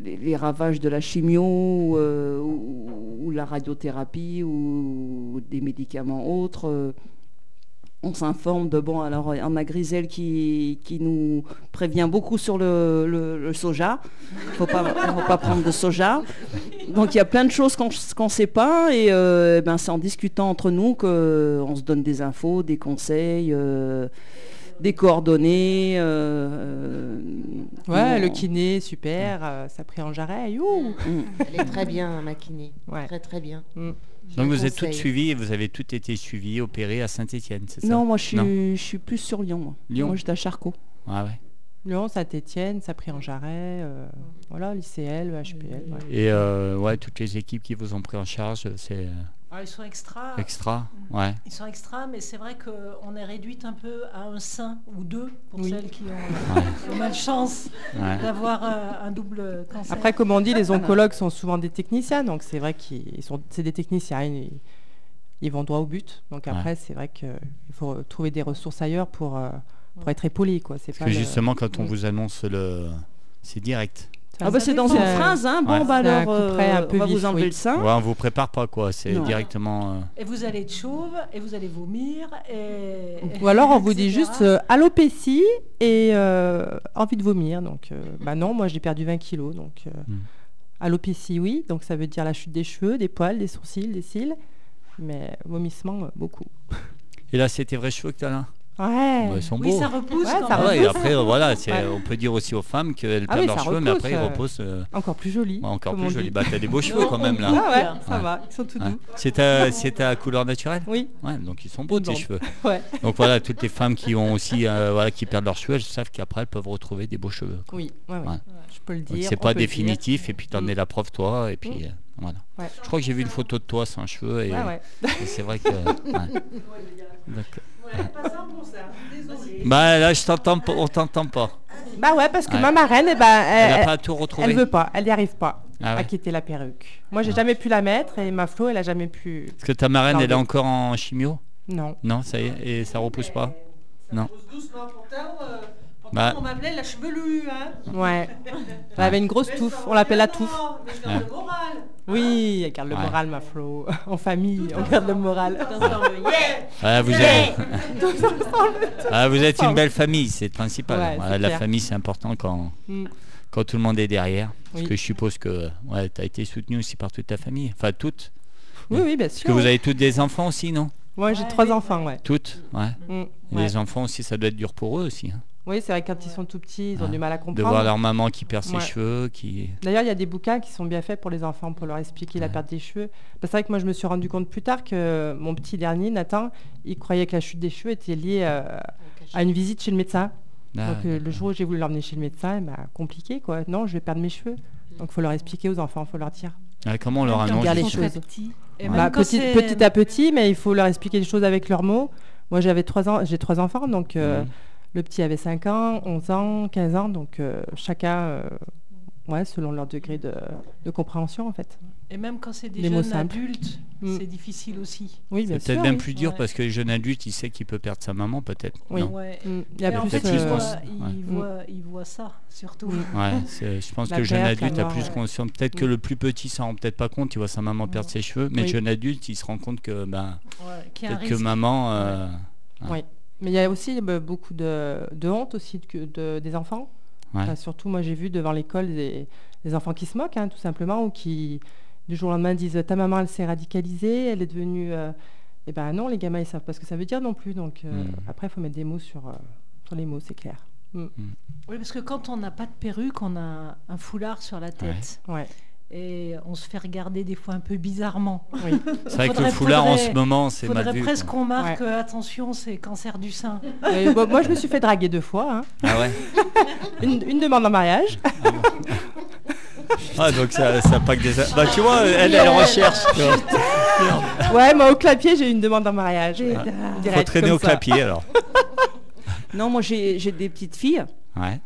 les, ravages de la chimio ou, la radiothérapie ou, des médicaments autres. on s'informe de bon alors on a Grisel qui, nous prévient beaucoup sur le, soja. Faut pas faut pas prendre de soja. Donc il y a plein de choses qu'on ne sait pas et ben, c'est en discutant entre nous qu'on se donne des infos, des conseils. Des coordonnées. euh, euh, Ouais, le kiné, super, euh, ça pris en jarret, youhou. Mm. Elle est très bien, ma kiné. Ouais. Très, très bien. Mm. Donc vous êtes toutes suivies et vous avez toutes été suivies, opérées à Saint-Etienne, c'est ça? Non, moi je suis, Non. je suis plus sur Lyon. Moi, Lyon. Moi, j'étais à Charcot. Ah ouais. Lyon, Saint-Etienne, ça pris en jarret, euh, voilà, l'ICL, le HPL. ouais. Et euh, ouais, toutes les équipes qui vous ont pris en charge, c'est Ah, ils sont extra. extra. Ouais. Ils sont extra, mais c'est vrai qu'on est réduite un peu à un sein ou deux pour Oui. celles qui ont Ouais. malchance Ouais. d'avoir euh, un double cancer. Après, comme on dit, les oncologues sont souvent des techniciens, donc c'est vrai qu'ils sont, c'est des techniciens, ils, ils vont droit au but. Donc après, c'est vrai qu'il faut trouver des ressources ailleurs pour, euh, pour être épaulé, quoi. C'est Parce pas que le- justement, quand on Mm. vous annonce le... C'est direct. Ah bah c'est dans une phrase, hein. Bon Ouais. bah alors, coup près un euh, peu on va vif, vous enlever oui. le sein. Ouais, on vous prépare pas quoi, c'est directement... euh, Et vous allez être chauve, et vous allez vomir, et... Ou alors on vous dit juste euh, alopécie et euh, envie de vomir. Donc, euh, bah non, moi j'ai perdu 20 kilos. Donc, euh, Mm. alopécie, oui. Donc ça veut dire la chute des cheveux, des poils, des sourcils, des cils. Mais vomissement, beaucoup. Et là, c'était vrais cheveux que tu as là? Ouais. Bah, Ils sont Oui, beaux. ça repousse Ouais, quand ça même. Ah ouais, et après, euh, voilà, c'est- Ouais. on peut dire aussi aux femmes qu'elles Ah perdent oui, leurs ça cheveux, mais repousse, après, ils euh, reposent euh, Encore plus joli. ouais, encore comme plus on dit. Bah, t'as des beaux cheveux quand même là. Ah ouais, ça Ouais. va. Ils sont tout Ouais. doux. C'est ta, c'est ta couleur naturelle? Oui. Ouais, donc ils sont beaux tes cheveux. Ouais. Donc voilà, toutes les femmes qui ont aussi, euh, voilà, qui perdent leurs cheveux, elles savent qu'après elles peuvent retrouver des beaux cheveux. quoi. Oui. ouais, ouais. Ouais. Je peux le Donc dire. c'est on pas peut le dire. définitif, et puis t'en Mm. es la preuve toi, et puis euh, voilà. Ouais. Je crois que j'ai vu une photo de toi sans cheveux, et, Ouais, ouais. et c'est vrai que. ouais. D'accord. Bah là, je t'entends pas, on t'entend pas. Bah ouais, parce que Ouais. ma marraine, eh ben, Elle elle, a pas tout retrouvé. elle veut pas, elle n'y arrive pas Ah à ouais. quitter la perruque. Moi, j'ai jamais pu la mettre et ma Flo, elle a jamais pu. Parce que ta marraine, elle est encore en chimio? Non. Non, ça y est, et ça repousse pas? Non. Doucement, pourtant, euh, pourtant Bah. on m'appelait la chevelue. Hein. Ouais. Elle avait une grosse touffe. On l'appelle la touffe. Mais je garde le moral. Oui, elle garde le Ouais. moral, ma Flo. En famille, on garde le moral. Ah, vous êtes, ah, vous êtes une belle famille, c'est le principal. Ouais, Voilà, c'est la clair. famille, c'est important quand, Mm. quand tout le monde est derrière. Parce Oui. que je suppose que ouais, tu as été soutenu aussi par toute ta famille. Enfin, toutes. Oui, oui, bien Parce sûr. que vous avez toutes des enfants aussi, non? Moi, j'ai trois enfants, ouais. Toutes Ouais. Mm. Les enfants aussi, ça doit être dur pour eux aussi. hein. Oui, c'est vrai que quand ils sont tout petits, ils ont du mal à De comprendre. voir leur maman qui perd ses Ouais. cheveux, qui. D'ailleurs, il y a des bouquins qui sont bien faits pour les enfants, pour leur expliquer la perte des cheveux. Parce que C'est vrai que moi, je me suis rendu compte plus tard que mon petit dernier, Nathan, il croyait que la chute des cheveux était liée euh, à une visite chez le médecin. Ah, Donc euh, le jour où j'ai voulu l'emmener chez le médecin, bah, compliqué quoi. Non, je vais perdre mes cheveux. Donc faut leur expliquer aux enfants, faut leur dire. ah, comment on leur annonce les choses. petits. Et Bah, petit, petit à petit, mais il faut leur expliquer les choses avec leurs mots. Moi j'avais trois ans, j'ai trois enfants, donc euh. Le petit avait 5 ans, 11 ans, 15 ans, donc euh, chacun, euh, ouais, selon leur degré de, de compréhension en fait. Et même quand c'est des Les jeunes adultes, Mm. c'est difficile aussi. Oui, bien C'est peut-être sûr. même oui. plus dur Ouais. parce que le jeune adulte, il sait qu'il peut perdre sa maman, peut-être. Oui. Ouais. Mm, Il y a en plus, fait, plus il, euh, voit, il, Mm. voit, il voit ça, surtout. Ouais, c'est- je pense La que le jeune adulte a plus ouais. conscience. Peut-être que le plus petit s'en rend peut-être pas compte, il voit sa maman perdre ses cheveux, mais Oui. le jeune adulte, il se rend compte que ben, peut-être que maman. euh, Oui. Mais il y a aussi bah, beaucoup de, de honte aussi de, de- des enfants. Ouais. Enfin, surtout, moi, j'ai vu devant l'école des, des enfants qui se moquent, hein, tout simplement, ou qui, du jour au lendemain, disent Ta maman, elle s'est radicalisée, elle est devenue. euh, Eh ben non, les gamins, ils savent pas ce que ça veut dire non plus. Donc, euh, Mm. après, il faut mettre des mots sur, euh, sur les mots, c'est clair. Oui, parce que quand on n'a pas de perruque, on a un foulard sur la tête. Ouais. Et on se fait regarder des fois un peu bizarrement. Oui. C'est vrai que le Faudrait- foulard en ce moment, c'est Il mal faudrait vu. presque qu'on marque euh, attention, c'est cancer du sein. Et, bon, moi, je me suis fait draguer deux fois. hein. Ah ouais Une, une demande en mariage. Ah, donc ça, ça pas que des. Bah, tu vois, elle, elle recherche. Ouais, moi, au clapier, j'ai une demande en mariage. Faut Direct, traîner comme au ça. clapier alors. Non, moi j'ai j'ai des petites filles. Ouais.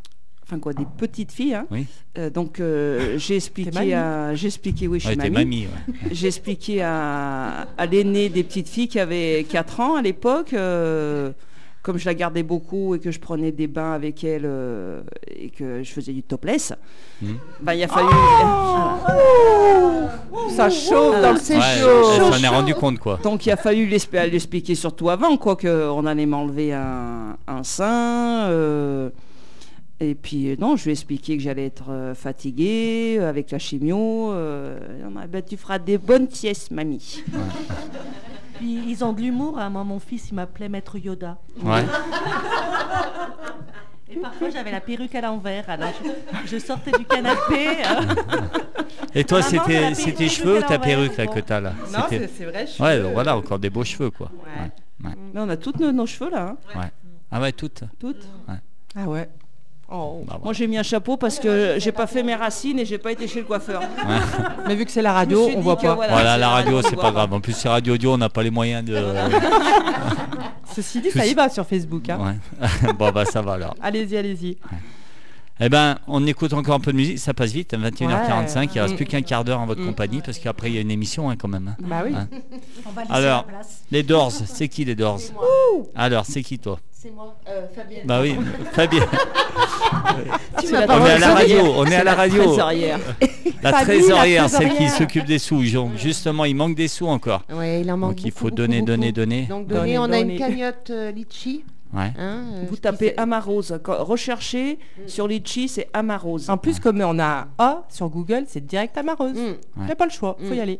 Enfin quoi, des petites filles. hein. Oui. Euh, donc euh, j'ai expliqué à, j'ai expliqué, oui, je Ouais, mamie. mamie. ouais. J'ai expliqué à, à l'aînée des petites filles qui avait 4 ans à l'époque, euh, comme je la gardais beaucoup et que je prenais des bains avec elle euh, et que je faisais du topless, ben, il a fallu... Ça chauffe dans le C'est Ouais, s'en est rendu compte quoi. Donc il a fallu l'expli- l'expliquer surtout avant, quoi, qu'on allait m'enlever un, un sein. euh, et puis euh, non, je lui ai expliqué que j'allais être euh, fatiguée euh, avec la chimio. euh, Ben, tu feras des bonnes siestes, mamie. Puis ils ont de l'humour. hein. Moi, mon fils, il m'appelait Maître Yoda. Ouais. Et parfois, j'avais la perruque à l'envers. Alors, je, je sortais du canapé. euh, Et toi, c'était tes cheveux ou ta perruque là que t'as là? Non, C'était- c'est c'est vrai. je Ouais, voilà, encore des beaux cheveux quoi. Ouais. Ouais. Mais on a toutes nos, nos cheveux là, hein, Ah ouais, toutes. toutes. Ah ouais. Oh. Bah, Moi j'ai mis un chapeau parce que j'ai pas fait mes racines et j'ai pas été chez le coiffeur. Mais vu que c'est la radio, on voit pas. voilà, la radio, c'est pas grave. En plus, c'est radio audio, on n'a pas les moyens de. Ceci dit, ça y va sur Facebook. hein. Ouais. bon, bah ça va alors. Allez-y, allez-y. Eh ben, on écoute encore un peu de musique, ça passe vite, 21h45, il reste Ouais. plus qu'un quart d'heure en votre Mm. compagnie, parce qu'après il y a une émission hein, quand même. hein. Bah oui. Hein. On va laisser Alors, la place. les Doors, c'est qui les Doors Alors, c'est qui toi C'est moi, euh, Fabienne. Bah oui, Fabien. C'est m'as la pas On est à la trésorière. radio, on est à la radio. trésorière. La trésorière, celle qui s'occupe des sous. Justement, il manque des sous encore. Ouais, il en manque Donc il beaucoup, faut beaucoup, donner, beaucoup. donner, donner. Donc Donner, donner, on a une cagnotte euh, litchi. Ouais. hein, euh, Vous tapez Amarose. Recherchez sur Litchi, c'est Amarose. En plus, comme on a un A sur Google, c'est direct à Mareuse. Mm. Il n'y a pas le choix, faut Mm. y aller.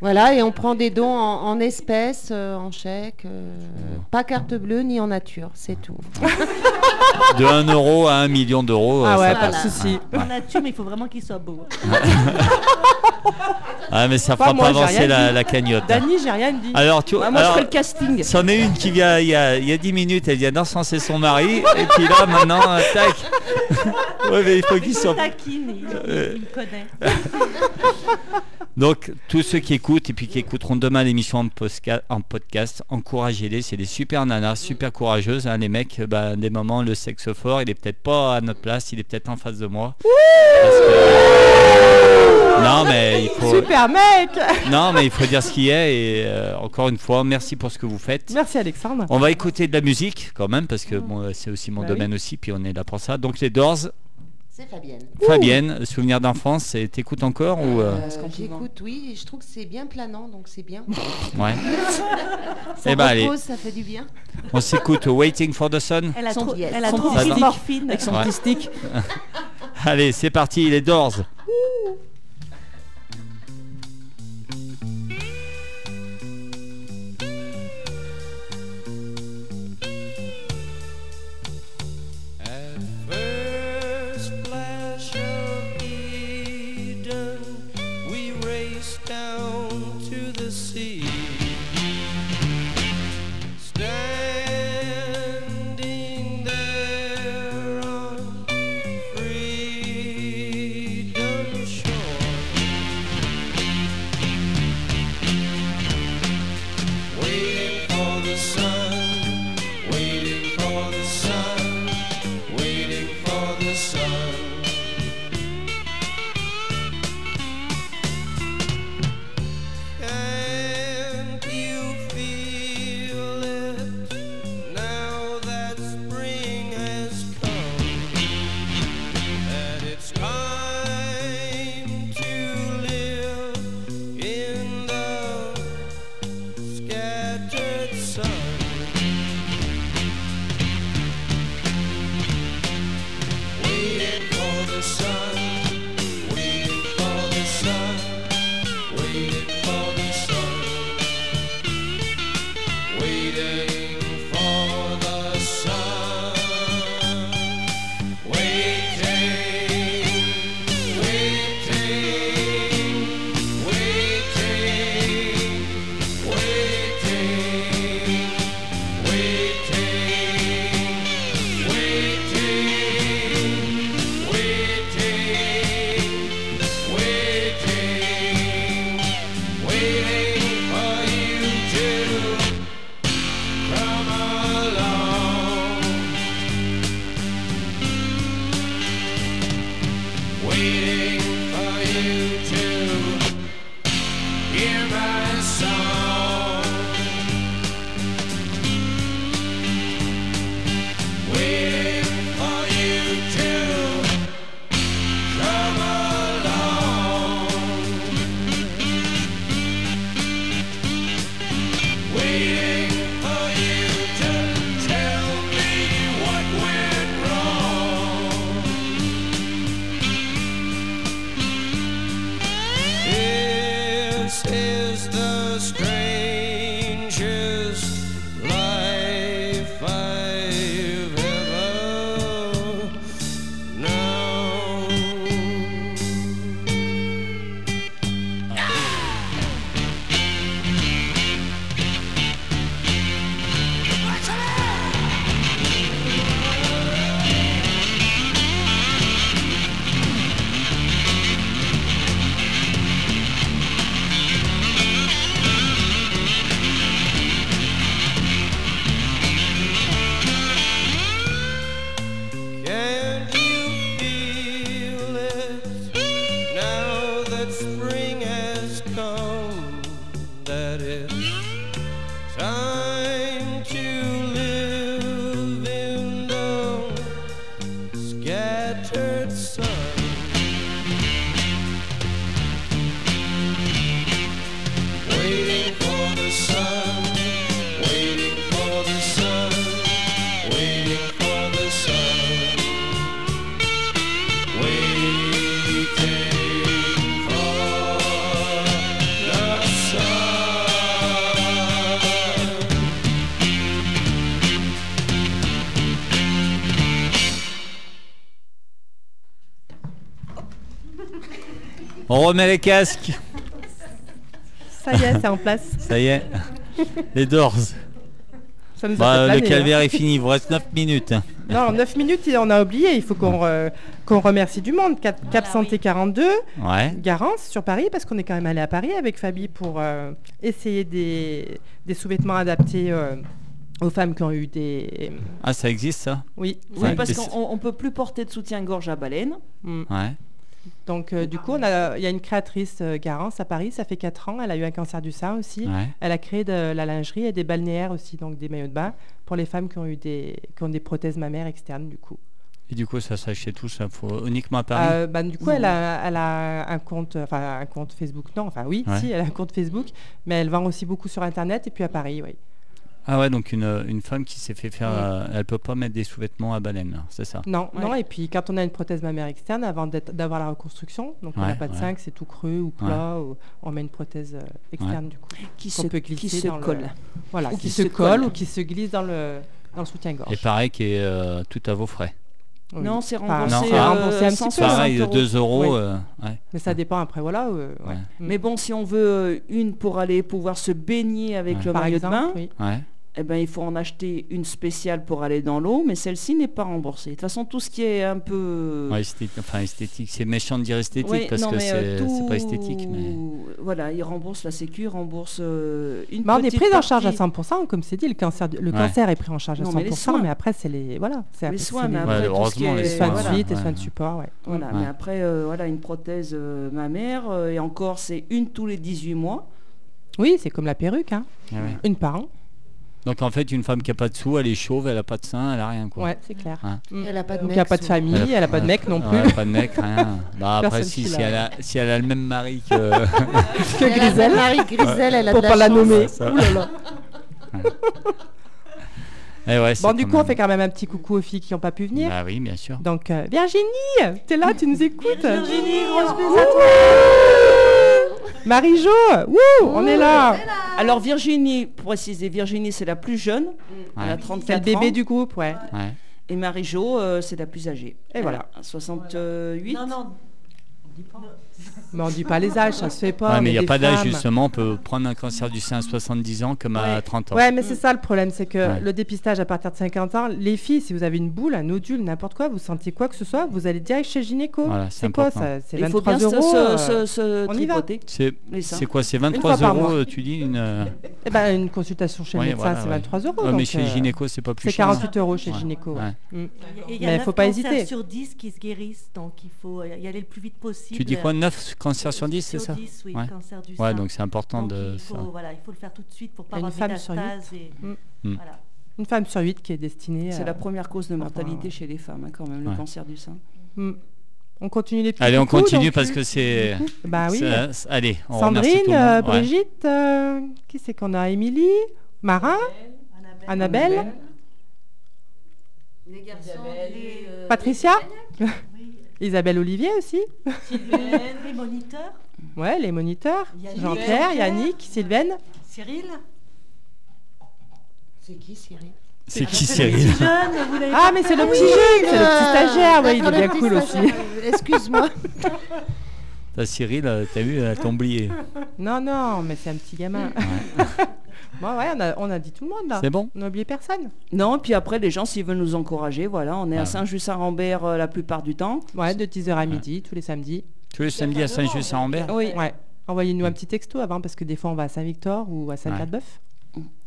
Voilà, et on prend des dons en, en espèces, euh, en chèque, euh, pas carte bleue ni en nature, c'est tout. De 1 euro à 1 million d'euros. Ah euh, ouais, ça pas de passe. souci. A dessus, mais il faut vraiment qu'il soit beau. Ah, mais ça Pas fera moi, pas avancer la, cagnotte. Dany, j'ai rien dit. Alors, tu Ah, moi, alors, je fais le casting. C'en est une qui vient il y a, il y a 10 minutes, elle vient d'encenser son mari, et puis là maintenant, euh, tac. Ouais, mais il faut qu'il soit. Taquine, il, il me connaît. Donc, tous ceux qui écoutent et puis qui écouteront demain l'émission en, podcast, encouragez-les. C'est des super nanas, super courageuses. hein, les mecs, bah, des moments, le sexe fort, il est peut-être pas à notre place, il est peut-être en face de moi. Parce que- Non, mais il faut. Super mec Non, mais il faut dire ce qui est. Et euh, encore une fois, merci pour ce que vous faites. Merci Alexandre. On va écouter de la musique quand même parce que bon, euh, c'est aussi mon Bah domaine aussi, puis on est là pour ça. Donc les Doors, C'est Fabienne. Fabienne, souvenir d'enfance, et t'écoutes encore ou euh, Euh, J'écoute, oui, et je trouve que c'est bien planant, donc c'est bien. ouais Ça Eh ben, allez. ça fait du bien. On s'écoute Waiting for the Sun. Elle a Son- trop, yes. elle a Son trop morphine. Avec son Ouais. petit stick. Allez, c'est parti, les Doors. Remet les casques. Ça y est, c'est en place. Ça y est. Les Doors. Ça nous a Bah, fait le hein. calvaire est fini. Il vous reste 9 minutes. Non, 9 minutes, on a oublié. Il faut qu'on re- qu'on remercie du monde. Cap, Cap Santé 42, Ouais. Garance sur Paris, parce qu'on est quand même allé à Paris avec Fabi pour euh, essayer des, des sous-vêtements adaptés euh, aux femmes qui ont eu des. Ah, ça existe ça? Oui. Oui, parce qu'on on peut plus porter de soutien-gorge à baleine. Mm. Ouais. Donc, euh, du coup, il y a une créatrice, euh, Garance, à Paris. Ça fait 4 ans. Elle a eu un cancer du sein aussi. Ouais. Elle a créé de la lingerie et des balnéaires aussi, donc des maillots de bain, pour les femmes qui ont eu des, qui ont des prothèses mammaires externes, du coup. Et du coup, ça s'achète tout ça faut uniquement à Paris. Euh, bah, du coup, elle a, elle a un compte, enfin un compte Facebook, non, enfin oui, Ouais. si, elle a un compte Facebook, mais elle vend aussi beaucoup sur Internet et puis à Paris, oui. Ah ouais, donc une, une femme qui s'est fait faire, Ouais. euh, elle peut pas mettre des sous-vêtements à baleine, là, c'est ça? Non, Ouais. non, et puis quand on a une prothèse mammaire externe, avant d'être- d'avoir la reconstruction, donc on n'a pas de ouais. sein, que c'est tout creux ou plat, ou on met une prothèse euh, externe du coup. Qui Qu'on se, peut qui glisser se dans le- colle. Voilà, Ou qui, qui se, se colle, colle. ou qui se glisse dans le, dans le soutien-gorge. Et pareil, qui est euh, tout à vos frais. Oui. Non, c'est remboursé, Non, remboursé un petit peu, 160. Pareil, euros. 2 euros. Euh, ouais. Mais ça dépend après, voilà. euh, ouais. Ouais. Mais bon, si on veut euh, une pour aller pouvoir se baigner avec Ouais. le Par maillot exemple, de bain, oui. Eh ben, il faut en acheter une spéciale pour aller dans l'eau, mais celle-ci n'est pas remboursée. De toute façon, tout ce qui est un peu... Ouais, esthétique, enfin esthétique, c'est méchant de dire esthétique Ouais, parce non, que euh, c'est tout- pas esthétique. Mais... Voilà, il rembourse la Sécu, rembourse euh, une Mais on est pris en charge à partie. 100%, comme c'est dit, le cancer, le Ouais. cancer est pris en charge à Non, 100%, mais mais, les soins. après c'est les voilà, c'est Les soins, mais les- après, Ouais, tout ce heureusement, qui est- les soins de voilà. suite, les soins de support, ouais. Voilà, Ouais. mais après, euh, voilà, une prothèse euh, mammaire, euh, et encore, c'est une tous les 18 mois. Oui, c'est comme la perruque, hein. Ah ouais. une par an. Donc en fait, une femme qui a pas de sous, elle est chauve, elle a pas de sein, elle a rien quoi. Ouais, c'est clair. Hein. Elle a pas de mec. il n'y a pas de famille, elle n'a pas de mec non plus. Ouais, pas de mec, rien. Bah, après, si, l'a. elle a, si elle a le même mari que. que Elle a Grisel. Marie Grisel, elle a Pour de pas la chance. nommer. Eh ouais, c'est Bon, du coup, on fait quand même un petit coucou aux filles qui n'ont pas pu venir. Bah oui, bien sûr. Donc, euh, Virginie, t'es là, tu nous écoutes Virginie, grosse bise à Ouh Marie-Jo, on est là. Alors Virginie, pour préciser, Virginie c'est la plus jeune, elle a Ouais. 34 C'est le bébé ans, du groupe, ouais. Ouais. et Marie-Jo euh, c'est la plus âgée. Et voilà. a 68. Non, non. Mais on dit pas les âges, ça se fait pas. Ouais, mais il n'y a pas d'âge justement, on peut prendre un cancer du sein à 70 ans comme à Ouais. 30 ans. Ouais, mais c'est ça le problème, c'est que Ouais. le dépistage à partir de 50 ans, les filles, si vous avez une boule, un nodule, n'importe quoi, vous sentiez quoi que ce soit, vous allez direct chez gynéco. Voilà, c'est quoi ça? C'est Il faut 23 bien se, euros. se, euh, se- se on y va. C'est quoi? C'est fois 23 par euros, euh, tu dis une... euh, Eh ben, une consultation chez ouais, le médecin, voilà, c'est ouais. 23 euros. Ouais, mais chez euh, gynéco, c'est pas plus C'est cher. 48 euros chez gynéco. ouais. Ouais. Mm. Il Mais a il faut pas hésiter. sur 10 qui se guérissent, donc il faut y aller le plus vite possible. Tu dis quoi 9 cancers sur 10, c'est ça 10, oui, Ouais. cancer du Ouais, sein. donc c'est important Donc, de il faut, ça. voilà, il faut le faire tout de suite pour pas Il y a avoir une de femme sur métastases. Et... Mm. Mm. Voilà. Une femme sur 8 qui est destinée. C'est à- la première cause de mortalité ouais. chez les femmes, hein, quand même, le Ouais. cancer du sein. Mm. On continue les petits Allez, on continue donc, parce que c'est... Bah oui. Allez, on Sandrine, tout le euh, monde. Ouais. Brigitte, euh, qui c'est qu'on a? Émilie, Marin, Annabelle, Les garçons, les, euh, Patricia Isabelle Olivier aussi. Les moniteurs. Ouais, les moniteurs. Jean-Pierre, Yannick, Sylvaine. Cyril. C'est qui Cyril? C'est qui Cyril? Ah, mais c'est le petit jeune, c'est le petit stagiaire. Ouais, il est bien cool aussi. Excuse-moi. Cyril, euh, t'as vu, elle t'a oublié. Non, non, mais c'est un petit gamin. bon, ouais, on a, on a dit tout le monde là. C'est bon On n'a oublié personne. Non, puis après, les gens, s'ils veulent nous encourager, voilà, on est Ah. à Saint-Just-Saint-Rambert euh, la plupart du temps. Ouais, de 10h à midi, tous les samedis. Tous les samedis à Saint-Just-Saint-Rambert Oui. Ouais. Envoyez-nous un petit texto avant parce que des fois on va à Saint-Victor ou à Sainte-Beuve.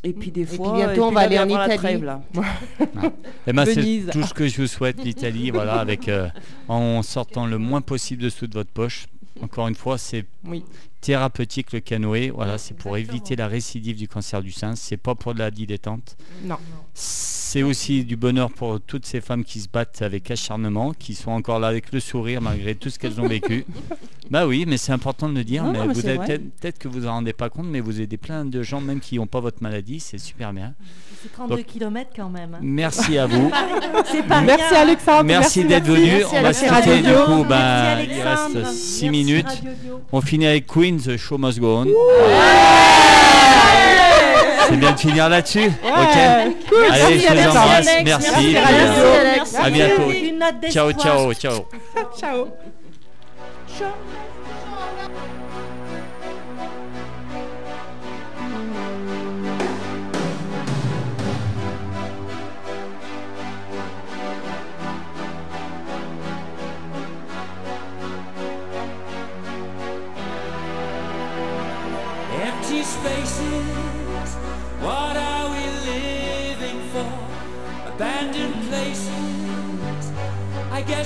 Et puis des puis fois, bientôt, on puis va aller en Italie. trêve, là. Eh ben, c'est Venise. tout ce que je vous souhaite, l'Italie, voilà, avec euh, en sortant le moins possible de sous de votre poche. Encore une fois, c'est Oui. Thérapeutique le canoë. Voilà, c'est pour éviter la récidive du cancer du sein. C'est pas pour de la dilettante. Non. C'est aussi du bonheur pour toutes ces femmes qui se battent avec acharnement, qui sont encore là avec le sourire malgré tout ce qu'elles ont vécu. bah oui, mais c'est important de le dire. Non, mais non, mais vous peut-être que vous en rendez pas compte, mais vous aidez plein de gens même qui n'ont pas votre maladie. C'est super bien. C'est 32 Donc- km quand même. hein. Merci à vous. C'est pas Merci rien. Alexandre. Merci d'être venu. Merci On va se quitter du coup. Ben, il reste 6 Merci minutes. On finit avec Queen, The Show Must Go On. C'est bien de finir là-dessus? Ok. Allez, je vous embrasse. Alex. Merci. Merci, Alex. À bientôt. Ciao, ciao, ciao. Ciao.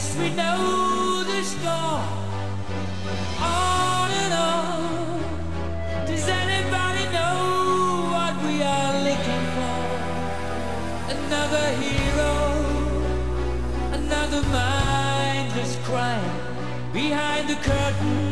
Guess we know the score. On and on, does anybody know what we are looking for? Another hero, another mindless crime behind the curtain